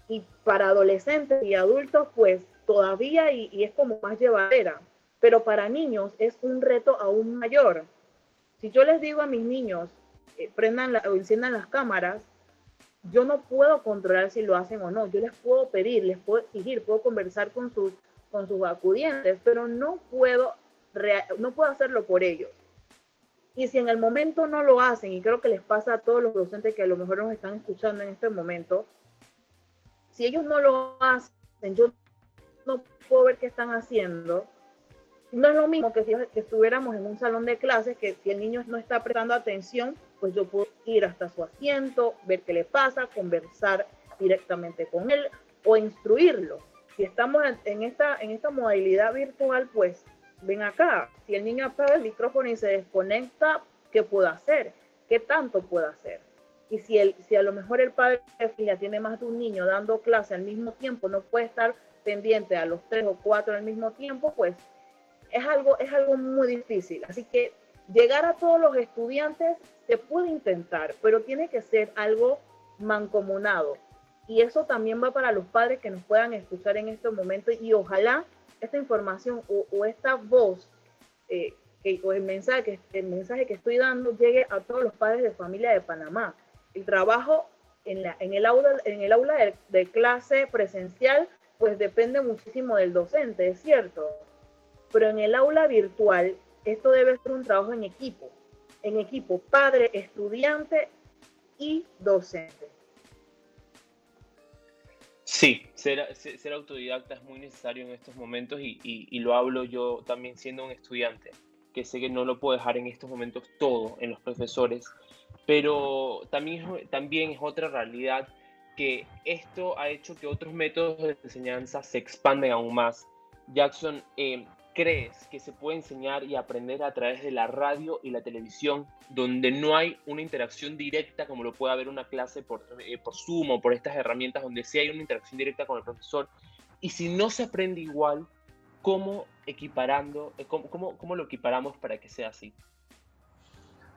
Speaker 11: Y para adolescentes y adultos, pues todavía y, es como más llevadera pero para niños es un reto aún mayor. Si yo les digo a mis niños, eh, prendan o enciendan las cámaras, yo no puedo controlar si lo hacen o no. Yo les puedo pedir, les puedo exigir, puedo conversar con sus, con sus acudientes, pero no puedo, no puedo hacerlo por ellos. Y si en el momento no lo hacen, y creo que les pasa a todos los docentes que a lo mejor nos están escuchando en este momento, si ellos no lo hacen, yo no puedo ver qué están haciendo, no es lo mismo que si estuviéramos en un salón de clases, que si el niño no está prestando atención, pues yo puedo ir hasta su asiento, ver qué le pasa, conversar directamente con él o instruirlo. Si estamos en esta, en esta modalidad virtual, pues ven acá, si el niño apaga el micrófono y se desconecta, ¿qué puedo hacer? ¿Qué tanto puedo hacer? Y si, el, si a lo mejor el padre de familia tiene más de un niño dando clase al mismo tiempo, no puede estar pendiente a los tres o cuatro al mismo tiempo, pues es algo, es algo muy difícil. Así que llegar a todos los estudiantes se puede intentar, pero tiene que ser algo mancomunado. Y eso también va para los padres que nos puedan escuchar en este momento y ojalá esta información o, esta voz eh, que, o el mensaje, el mensaje que estoy dando llegue a todos los padres de familia de Panamá. El trabajo en, la, en el aula, en el aula de clase presencial pues depende muchísimo del docente, es cierto, pero en el aula virtual esto debe ser un trabajo en equipo, en equipo padre, estudiante y docente.
Speaker 10: Sí, ser, autodidacta es muy necesario en estos momentos y, y, lo hablo yo también siendo un estudiante, que sé que no lo puedo dejar en estos momentos todo en los profesores, pero también, también es otra realidad que esto ha hecho que otros métodos de enseñanza se expanden aún más. Jackson, eh, crees que se puede enseñar y aprender a través de la radio y la televisión, donde no hay una interacción directa como lo puede haber una clase por, eh, por Zoom o por estas herramientas, donde sí hay una interacción directa con el profesor? Y si no se aprende igual, ¿cómo equiparando, eh, cómo, cómo, cómo lo equiparamos para que sea así?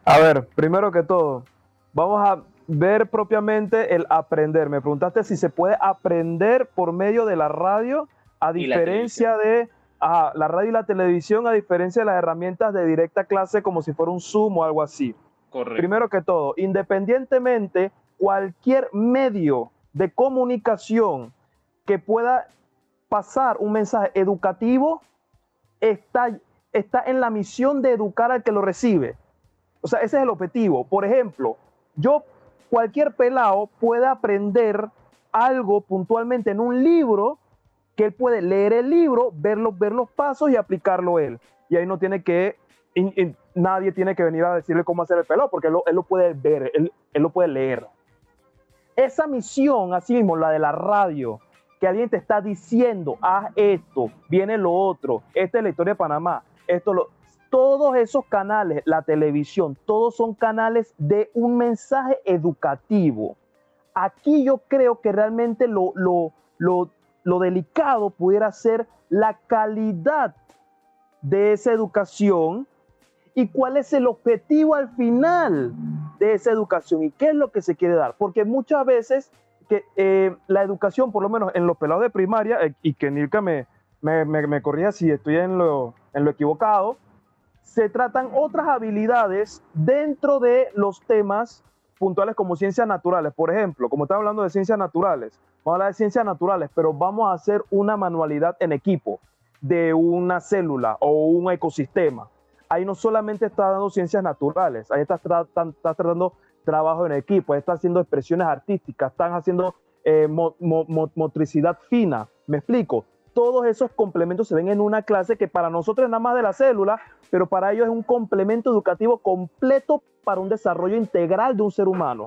Speaker 12: A ver, primero que todo, vamos a ver propiamente el aprender. Me preguntaste si se puede aprender por medio de la radio, a diferencia de ajá, la radio y la televisión, a diferencia de las herramientas de directa clase, como si fuera un Zoom o algo así.
Speaker 10: Correcto.
Speaker 12: Primero que todo, independientemente, cualquier medio de comunicación que pueda pasar un mensaje educativo está, está en la misión de educar al que lo recibe. O sea, ese es el objetivo. Por ejemplo, yo, cualquier pelado puede aprender algo puntualmente en un libro que él puede leer el libro, ver los, pasos y aplicarlo él. Y ahí no tiene que, nadie tiene que venir a decirle cómo hacer el pelado, porque él lo, puede ver, él, él lo puede leer. Esa misión, así mismo, la de la radio, que alguien te está diciendo, haz esto, viene lo otro, esta es la historia de Panamá, esto lo... Todos esos canales, la televisión, todos son canales de un mensaje educativo. Aquí yo creo que realmente lo, lo, lo, lo delicado pudiera ser la calidad de esa educación y cuál es el objetivo al final de esa educación y qué es lo que se quiere dar. Porque muchas veces eh, la educación, por lo menos en los pelados de primaria, eh, y que Nilka me, me, me, corrija si estoy en lo, en lo equivocado, se tratan otras habilidades dentro de los temas puntuales como ciencias naturales. Por ejemplo, como estamos hablando de ciencias naturales, vamos a hablar de ciencias naturales, pero vamos a hacer una manualidad en equipo de una célula o un ecosistema. Ahí no solamente está dando ciencias naturales, ahí estás, tra- estás tratando trabajo en equipo, estás haciendo expresiones artísticas, están haciendo eh, mo- mo- mo- motricidad fina. ¿Me explico? Todos esos complementos se ven en una clase que para nosotros es nada más de la célula, pero para ellos es un complemento educativo completo para un desarrollo integral de un ser humano.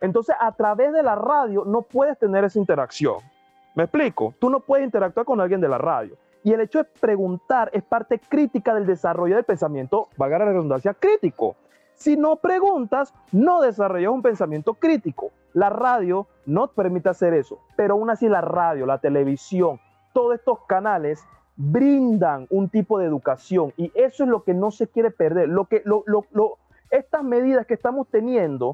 Speaker 12: Entonces, a través de la radio no puedes tener esa interacción. ¿Me explico? Tú no puedes interactuar con alguien de la radio. Y el hecho de preguntar es parte crítica del desarrollo del pensamiento, valga la redundancia, crítico. Si no preguntas, no desarrollas un pensamiento crítico. La radio no te permite hacer eso, pero aún así la radio, la televisión, todos estos canales brindan un tipo de educación y eso es lo que no se quiere perder. Lo que, lo, lo- lo- estas medidas que estamos teniendo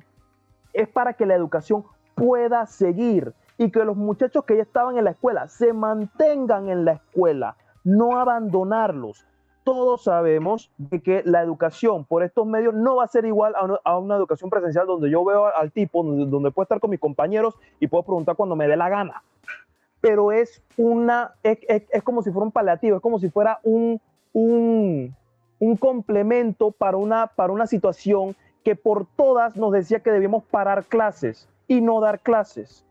Speaker 12: es para que la educación pueda seguir y que los muchachos que ya estaban en la escuela se mantengan en la escuela, no abandonarlos. Todos sabemos de que la educación por estos medios no va a ser igual a una, educación presencial donde yo veo al tipo, donde, donde puedo estar con mis compañeros y puedo preguntar cuando me dé la gana. Pero es una, es, es- es como si fuera un paliativo, es como si fuera un, un, un complemento para una, para una situación que por todas nos decía que debíamos parar clases y no dar clases.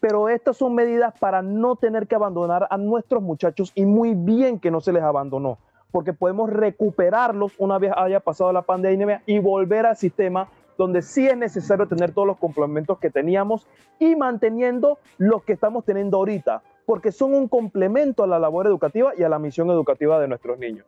Speaker 12: Pero estas son medidas para no tener que abandonar a nuestros muchachos y muy bien que no se les abandonó, porque podemos recuperarlos una vez haya pasado la pandemia y volver al sistema donde sí es necesario tener todos los complementos que teníamos y manteniendo los que estamos teniendo ahorita, porque son un complemento a la labor educativa y a la misión educativa de nuestros niños.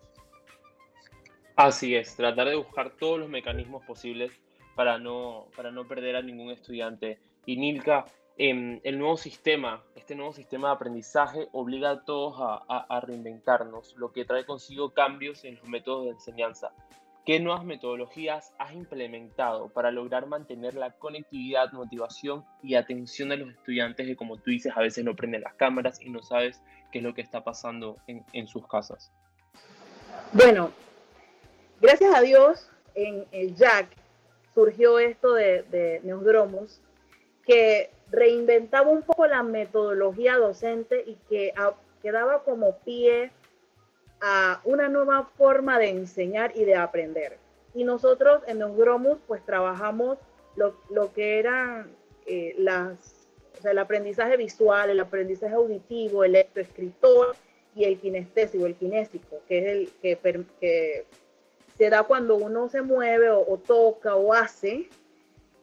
Speaker 10: Así es, tratar de buscar todos los mecanismos posibles para no, para no perder a ningún estudiante. Y Nilka, em, el nuevo sistema, este nuevo sistema de aprendizaje obliga a todos a, reinventarnos, lo que trae consigo cambios en los métodos de enseñanza. ¿Qué nuevas metodologías has implementado para lograr mantener la conectividad, motivación y atención de los estudiantes que, como tú dices, a veces no prenden las cámaras y no sabes qué es lo que está pasando en, sus casas?
Speaker 11: Bueno, gracias a Dios, en el Jack surgió esto de, de que reinventaba un poco la metodología docente y que, a- que daba como pie a una nueva forma de enseñar y de aprender. Y nosotros en Neudromos pues trabajamos lo, lo que eran eh, las, o sea, el aprendizaje visual, el aprendizaje auditivo, el lectoescritor y el kinestésico, el kinésico, que es el que, que se da cuando uno se mueve o, o toca o hace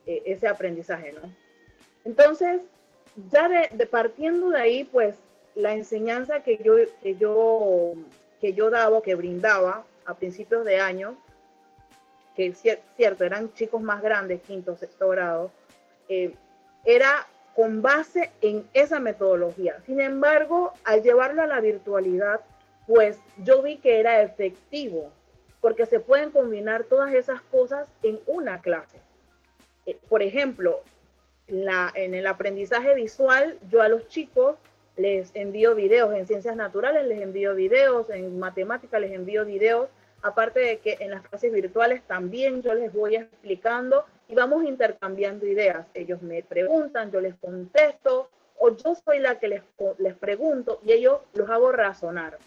Speaker 11: eh, ese aprendizaje, ¿no? Entonces, ya de, de partiendo de ahí, pues la enseñanza que yo, que yo, que yo daba, que brindaba a principios de año, que cierto, eran chicos más grandes, quinto, sexto grado, eh, era con base en esa metodología. Sin embargo, al llevarlo a la virtualidad, pues yo vi que era efectivo, porque se pueden combinar todas esas cosas en una clase. Eh, por ejemplo, en el aprendizaje visual, yo a los chicos les envío videos, en ciencias naturales les envío videos, en matemáticas les envío videos, aparte de que en las clases virtuales también yo les voy explicando y vamos intercambiando ideas. Ellos me preguntan, yo les contesto, o yo soy la que les, les pregunto y ellos los hago razonar.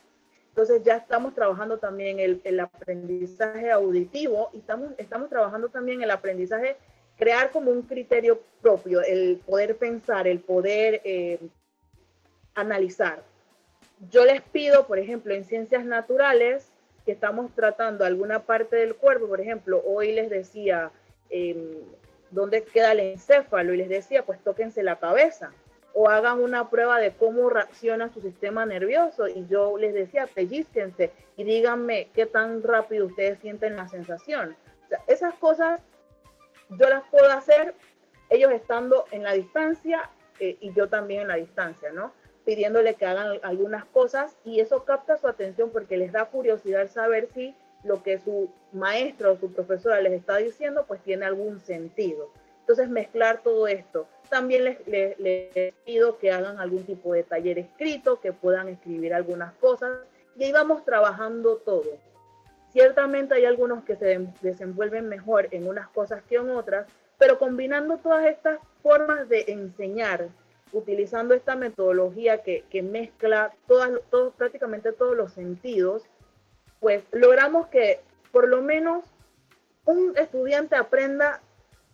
Speaker 11: Entonces ya estamos trabajando también el, el aprendizaje auditivo y estamos, estamos trabajando también el aprendizaje, crear como un criterio propio, el poder pensar, el poder eh, analizar. Yo les pido, por ejemplo, en ciencias naturales, que estamos tratando alguna parte del cuerpo, por ejemplo, hoy les decía em, dónde queda el encéfalo y les decía, pues tóquense la cabeza o hagan una prueba de cómo reacciona su sistema nervioso y yo les decía, pellizquense y díganme qué tan rápido ustedes sienten la sensación. esas cosas yo las puedo hacer ellos estando en la distancia eh, y yo también en la distancia, ¿no? Pidiéndole que hagan algunas cosas y eso capta su atención porque les da curiosidad saber si lo que su maestro o su profesora les está diciendo pues tiene algún sentido. Entonces mezclar todo esto. También les, les, pido que hagan algún tipo de taller escrito, que puedan escribir algunas cosas y ahí vamos trabajando todo. Ciertamente hay algunos que se desenvuelven mejor en unas cosas que en otras, pero combinando todas estas formas de enseñar utilizando esta metodología que, mezcla todas, todos, prácticamente todos los sentidos, pues logramos que por lo menos un estudiante aprenda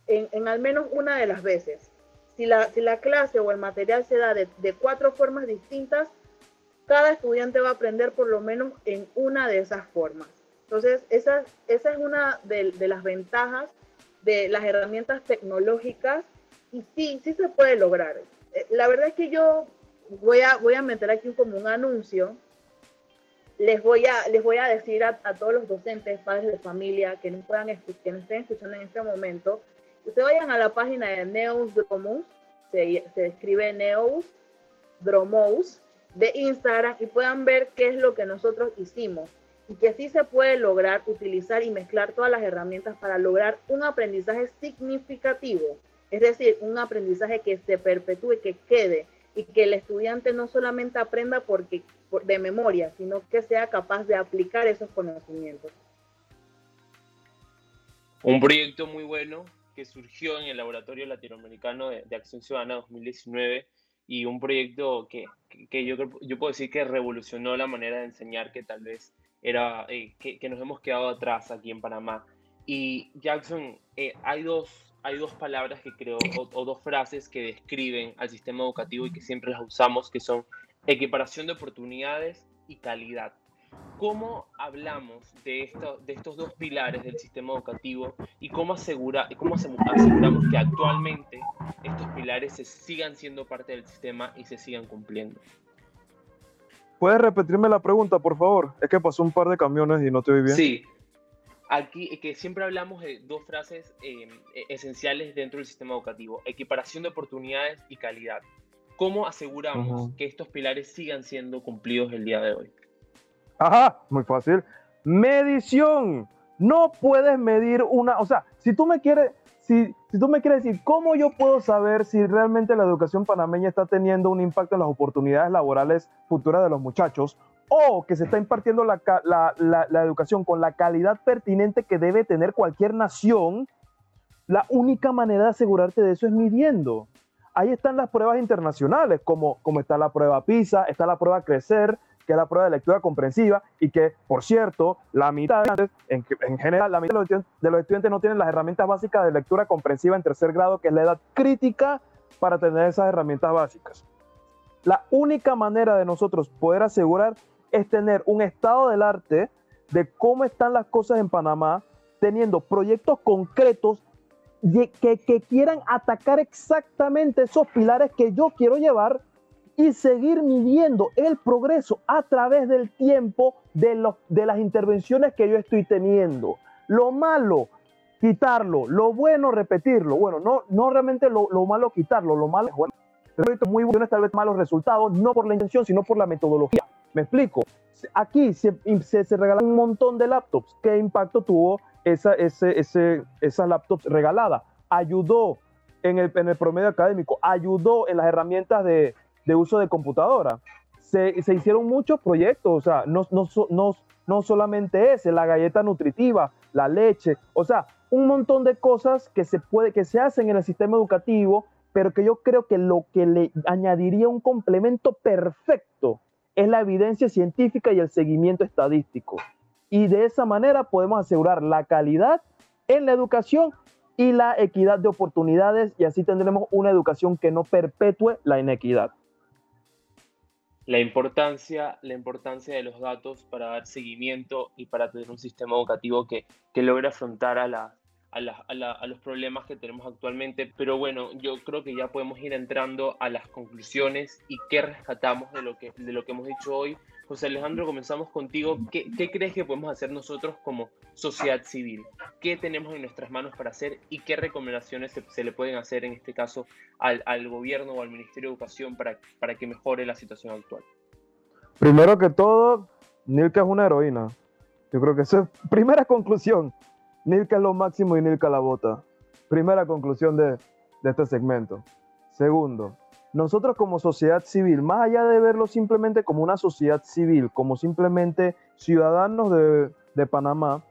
Speaker 11: en, al menos una de las veces. Si la, si la clase o el material se da de, cuatro formas distintas, cada estudiante va a aprender por lo menos en una de esas formas. Entonces, esa, esa es una de, de las ventajas de las herramientas tecnológicas y sí, sí se puede lograr. Eh, la verdad es que yo voy a, voy a meter aquí como un anuncio. Les voy a, les voy a decir a, todos los docentes, padres de familia que no, puedan que no estén escuchando en este momento, que se vayan a la página de Neos Dromos, se, se escribe Neos Dromos, de Instagram y puedan ver qué es lo que nosotros hicimos y que así se puede lograr utilizar y mezclar todas las herramientas para lograr un aprendizaje significativo es decir, un aprendizaje que se perpetúe, que quede y que el estudiante no solamente aprenda porque, de memoria, sino que sea capaz de aplicar esos conocimientos.
Speaker 10: Un proyecto muy bueno que surgió en el Laboratorio Latinoamericano de, Acción Ciudadana 2019 y un proyecto que, que yo, yo puedo decir que revolucionó la manera de enseñar que tal vez era, eh, que, que, nos hemos quedado atrás aquí en Panamá. Y Jackson, eh, hay dos hay dos palabras que creo, o, dos frases que describen al sistema educativo y que siempre las usamos, que son equiparación de oportunidades y calidad. ¿Cómo hablamos de, esto, de estos dos pilares del sistema educativo y cómo, asegura, cómo aseguramos que actualmente estos pilares se sigan siendo parte del sistema y se sigan cumpliendo?
Speaker 12: ¿Puedes repetirme la pregunta, por favor? Es que pasó un par de camiones y no te oí bien.
Speaker 10: Sí, aquí que siempre hablamos de dos frases em, e, esenciales dentro del sistema educativo, equiparación de oportunidades y calidad. ¿Cómo aseguramos que estos pilares sigan siendo cumplidos el día de hoy?
Speaker 12: Ajá, muy fácil. Medición. No puedes medir una, o sea, si tú me quieres, si, si tú me quieres decir cómo yo puedo saber si realmente la educación panameña está teniendo un impacto en las oportunidades laborales futuras de los muchachos, o que se está impartiendo la, educación con la calidad pertinente que debe tener cualquier nación, la única manera de asegurarte de eso es midiendo. Ahí están las pruebas internacionales, como, como está la prueba PISA, está la prueba Crecer, que es la prueba de lectura comprensiva, y que, por cierto, la mitad, en, en general, la mitad de los, estudiantes no tienen las herramientas básicas de lectura comprensiva en tercer grado, que es la edad crítica para tener esas herramientas básicas. La única manera de nosotros poder asegurar es tener un estado del arte de cómo están las cosas en Panamá, teniendo proyectos concretos que, que quieran atacar exactamente esos pilares que yo quiero llevar y seguir midiendo el progreso a través del tiempo de, los, de las intervenciones que yo estoy teniendo. Lo malo, quitarlo. Lo bueno, repetirlo. Bueno, no, no realmente lo, lo malo, quitarlo. Lo malo, bueno, muy bueno, tal vez malos resultados, no por la intención, sino por la metodología. Me explico. Aquí se, se, regalan un montón de laptops. ¿Qué impacto tuvo esa, ese, ese, esas laptops regaladas? Ayudó en el, en el promedio académico, ayudó en las herramientas de, de uso de computadora. Se, se hicieron muchos proyectos, o sea, no, no, no, no solamente ese, la galleta nutritiva, la leche, o sea, un montón de cosas que se, puede, que se hacen en el sistema educativo, pero que yo creo que lo que le añadiría un complemento perfecto es la evidencia científica y el seguimiento estadístico. Y de esa manera podemos asegurar la calidad en la educación y la equidad de oportunidades y así tendremos una educación que no perpetúe la inequidad.
Speaker 10: La importancia, la importancia de los datos para dar seguimiento y para tener un sistema educativo que, que logre afrontar a la, a, los problemas que tenemos actualmente. Pero bueno, yo creo que ya podemos ir entrando a las conclusiones y qué rescatamos de lo que, de lo que hemos dicho hoy. José Alejandro, comenzamos contigo. ¿Qué, crees que podemos hacer nosotros como sociedad civil? ¿Qué tenemos en nuestras manos para hacer y qué recomendaciones se, le pueden hacer en este caso al, al, gobierno o al Ministerio de Educación para, para que mejore la situación actual?
Speaker 12: Primero que todo, Nilka es una heroína. Yo creo que esa es primera conclusión. Nilka es lo máximo y Nilka la bota. Primera conclusión de, este segmento. Segundo, nosotros como sociedad civil, más allá de verlo simplemente como una sociedad civil, como simplemente ciudadanos de, de Panamá,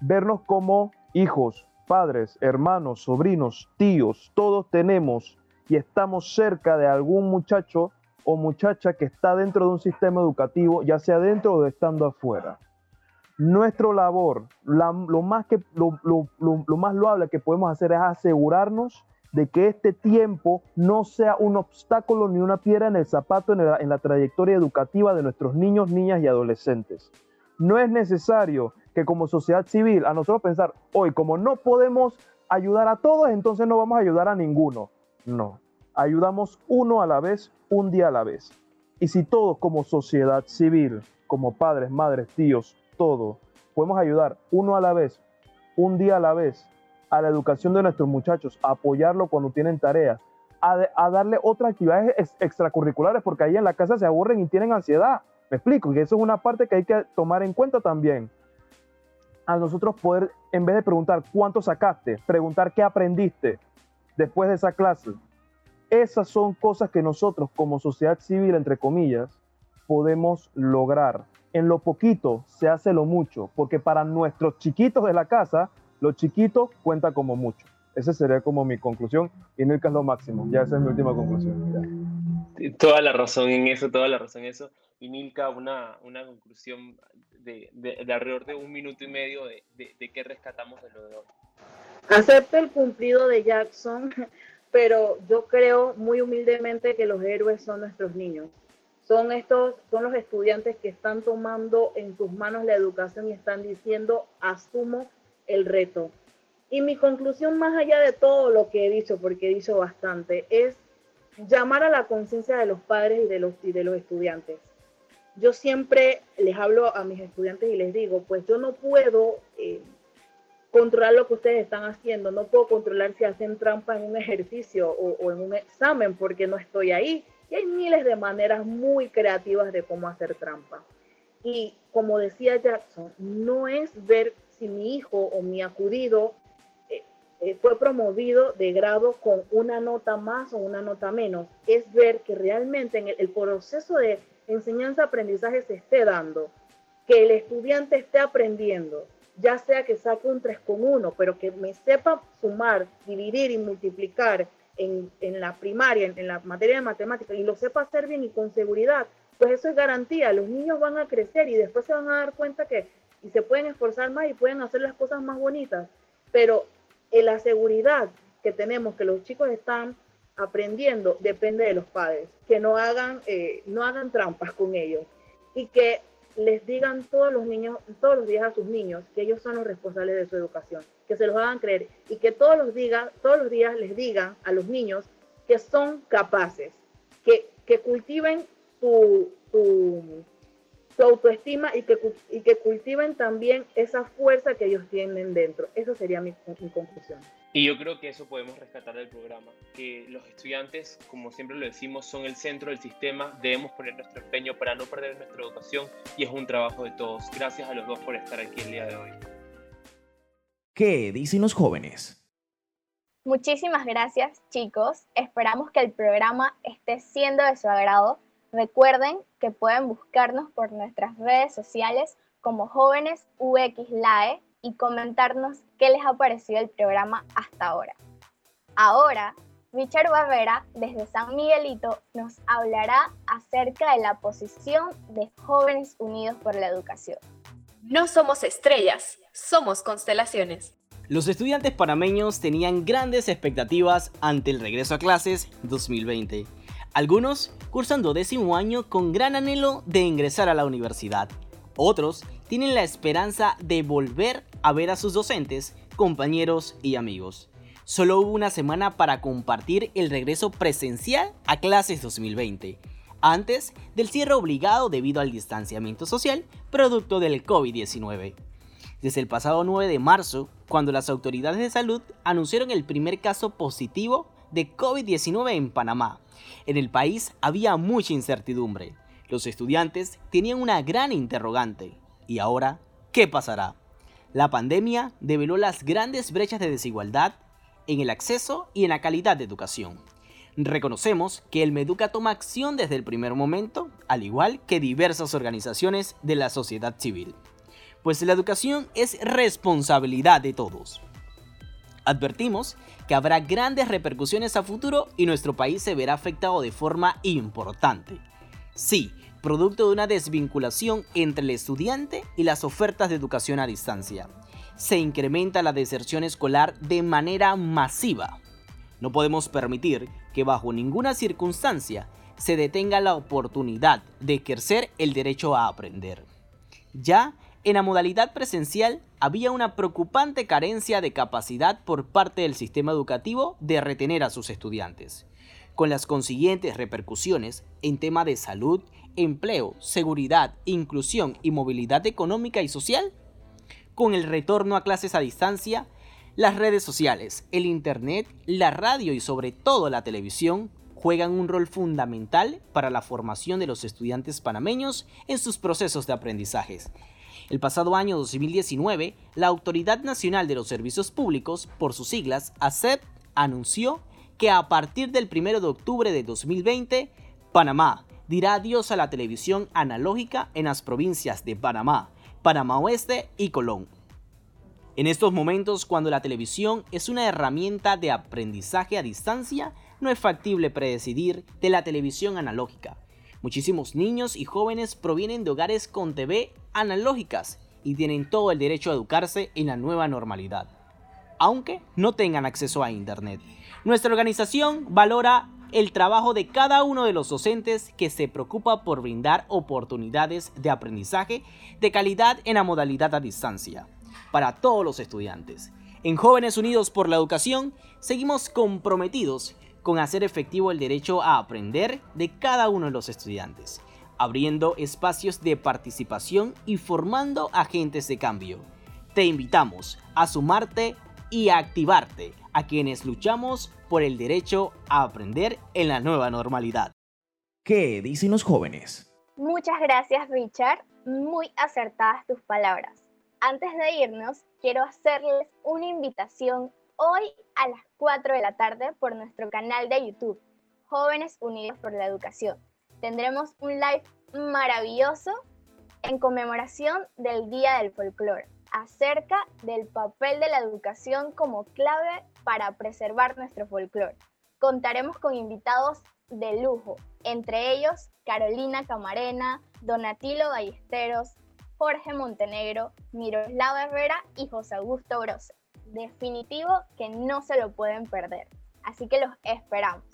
Speaker 12: vernos como hijos, padres, hermanos, sobrinos, tíos, todos tenemos y estamos cerca de algún muchacho o muchacha que está dentro de un sistema educativo, ya sea dentro o estando afuera. Nuestra labor, lo, más que, lo, más loable que podemos hacer es asegurarnos de que este tiempo no sea un obstáculo ni una piedra en el zapato en la, en la trayectoria educativa de nuestros niños, niñas y adolescentes. No es necesario que como sociedad civil a nosotros pensar, hoy como no podemos ayudar a todos, entonces no vamos a ayudar a ninguno. No, ayudamos uno a la vez, un día a la vez. Y si todos como sociedad civil, como padres, madres, tíos, todo, podemos ayudar uno a la vez, un día a la vez, a la educación de nuestros muchachos, a apoyarlo cuando tienen tareas, a, darle otras actividades extracurriculares, porque ahí en la casa se aburren y tienen ansiedad. Me explico, y eso es una parte que hay que tomar en cuenta también. A nosotros poder, en vez de preguntar cuánto sacaste, preguntar qué aprendiste después de esa clase. Esas son cosas que nosotros como sociedad civil, entre comillas, podemos lograr en lo poquito se hace lo mucho, porque para nuestros chiquitos de la casa, lo chiquito cuenta como mucho. Esa sería como mi conclusión y Nilka es lo máximo. Ya esa es mi última conclusión.
Speaker 10: Toda la razón en eso, toda la razón en eso. Y Nilka, una, una conclusión de, de, alrededor de un minuto y medio de, de, qué rescatamos de lo de hoy.
Speaker 11: Acepto el cumplido de Jackson, pero yo creo muy humildemente que los héroes son nuestros niños son estos, son los estudiantes que están tomando en sus manos la educación y están diciendo, asumo el reto. Y mi conclusión, más allá de todo lo que he dicho, porque he dicho bastante, es llamar a la conciencia de los padres y de los, de los estudiantes. Yo siempre les hablo a mis estudiantes y les digo, pues yo no puedo eh, controlar lo que ustedes están haciendo, no puedo controlar si hacen trampa en un ejercicio o en un examen porque no estoy ahí y hay miles de maneras muy creativas de cómo hacer trampa. Y como decía Jackson, no es ver si mi hijo o mi acudido eh, eh, fue promovido de grado con una nota más o una nota menos, es ver que realmente en el, proceso de enseñanza-aprendizaje se esté dando, que el estudiante esté aprendiendo, ya sea que saque un 3 con 1, pero que me sepa sumar, dividir y multiplicar en, la primaria, en, la materia de matemáticas, y lo sepa hacer bien y con seguridad, pues eso es garantía. Los niños van a crecer y después se van a dar cuenta que y se pueden esforzar más y pueden hacer las cosas más bonitas. Pero en la seguridad que tenemos, que los chicos están aprendiendo, depende de los padres, que no hagan, eh, no hagan trampas con ellos y que les digan todos los niños, todos los días a sus niños que ellos son los responsables de su educación, que se los hagan creer y que todos los, diga, todos los días les digan a los niños que son capaces, que, que cultiven su, su, autoestima y que, y que cultiven también esa fuerza que ellos tienen dentro. Esa sería mi, mi conclusión.
Speaker 10: Y yo creo que eso podemos rescatar del programa, que los estudiantes, como siempre lo decimos, son el centro del sistema, debemos poner nuestro empeño para no perder nuestra educación y es un trabajo de todos. Gracias a los dos por estar aquí el día de hoy.
Speaker 1: ¿Qué dicen los jóvenes?
Speaker 5: Muchísimas gracias, chicos. Esperamos que el programa esté siendo de su agrado. Recuerden que pueden buscarnos por nuestras redes sociales como jóvenes UXLAE y comentarnos qué les ha parecido el programa hasta ahora. Ahora, Richard Barrera, desde San Miguelito, nos hablará acerca de la posición de Jóvenes Unidos por la Educación.
Speaker 4: No somos estrellas, somos constelaciones.
Speaker 13: Los estudiantes panameños tenían grandes expectativas ante el regreso a clases 2020. Algunos cursando décimo año con gran anhelo de ingresar a la universidad. Otros tienen la esperanza de volver a ver a sus docentes, compañeros y amigos. Solo hubo una semana para compartir el regreso presencial a clases 2020, antes del cierre obligado debido al distanciamiento social producto del COVID-19 desde el pasado 9 de marzo, cuando las autoridades de salud anunciaron el primer caso positivo de COVID-19 en Panamá. En el país había mucha incertidumbre. Los estudiantes tenían una gran interrogante. ¿Y ahora qué pasará? La pandemia develó las grandes brechas de desigualdad en el acceso y en la calidad de educación. Reconocemos que el Meduca toma acción desde el primer momento, al igual que diversas organizaciones de la sociedad civil pues la educación es responsabilidad de todos. Advertimos que habrá grandes repercusiones a futuro y nuestro país se verá afectado de forma importante. Sí, producto de una desvinculación entre el estudiante y las ofertas de educación a distancia. Se incrementa la deserción escolar de manera masiva. No podemos permitir que bajo ninguna circunstancia se detenga la oportunidad de ejercer el derecho a aprender. Ya en la modalidad presencial había una preocupante carencia de capacidad por parte del sistema educativo de retener a sus estudiantes, con las consiguientes repercusiones en tema de salud, empleo, seguridad, inclusión y movilidad económica y social. Con el retorno a clases a distancia, las redes sociales, el Internet, la radio y sobre todo la televisión juegan un rol fundamental para la formación de los estudiantes panameños en sus procesos de aprendizajes el pasado año 2019, la Autoridad Nacional de los Servicios Públicos, por sus siglas, ASEP, anunció que a partir del 1 de octubre de 2020, Panamá dirá adiós a la televisión analógica en las provincias de Panamá, Panamá Oeste y Colón. En estos momentos, cuando la televisión es una herramienta de aprendizaje a distancia, no es factible predecidir de la televisión analógica, Muchísimos niños y jóvenes provienen de hogares con TV analógicas y tienen todo el derecho a educarse en la nueva normalidad, aunque no tengan acceso a Internet. Nuestra organización valora el trabajo de cada uno de los docentes que se preocupa por brindar oportunidades de aprendizaje de calidad en la modalidad a distancia para todos los estudiantes. En Jóvenes Unidos por la Educación seguimos comprometidos con hacer efectivo el derecho a aprender de cada uno de los estudiantes, abriendo espacios de participación y formando agentes de cambio. Te invitamos a sumarte y a activarte a quienes luchamos por el derecho a aprender en la nueva normalidad.
Speaker 1: ¿Qué dicen los jóvenes?
Speaker 5: Muchas gracias Richard, muy acertadas tus palabras. Antes de irnos, quiero hacerles una invitación hoy a las 4 de la tarde por nuestro canal de YouTube, Jóvenes Unidos por la Educación. Tendremos un live maravilloso en conmemoración del Día del Folclore, acerca del papel de la educación como clave para preservar nuestro folclore. Contaremos con invitados de lujo, entre ellos Carolina Camarena, Donatilo Ballesteros, Jorge Montenegro, Miroslava Herrera y José Augusto Grosse definitivo que no se lo pueden perder. Así que los esperamos.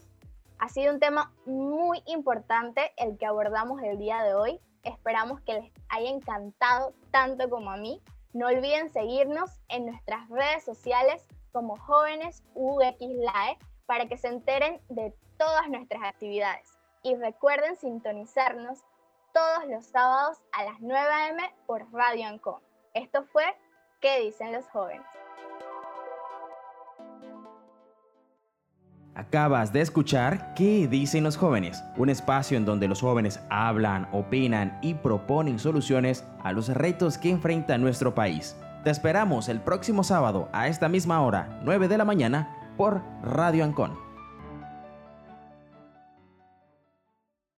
Speaker 5: Ha sido un tema muy importante el que abordamos el día de hoy. Esperamos que les haya encantado tanto como a mí. No olviden seguirnos en nuestras redes sociales como jóvenes UXLAE para que se enteren de todas nuestras actividades. Y recuerden sintonizarnos todos los sábados a las 9 am por Radio Ancon. Esto fue ¿Qué dicen los jóvenes?
Speaker 1: Acabas de escuchar ¿Qué dicen los jóvenes? Un espacio en donde los jóvenes hablan, opinan y proponen soluciones a los retos que enfrenta nuestro país. Te esperamos el próximo sábado a esta misma hora, 9 de la mañana, por Radio Ancon.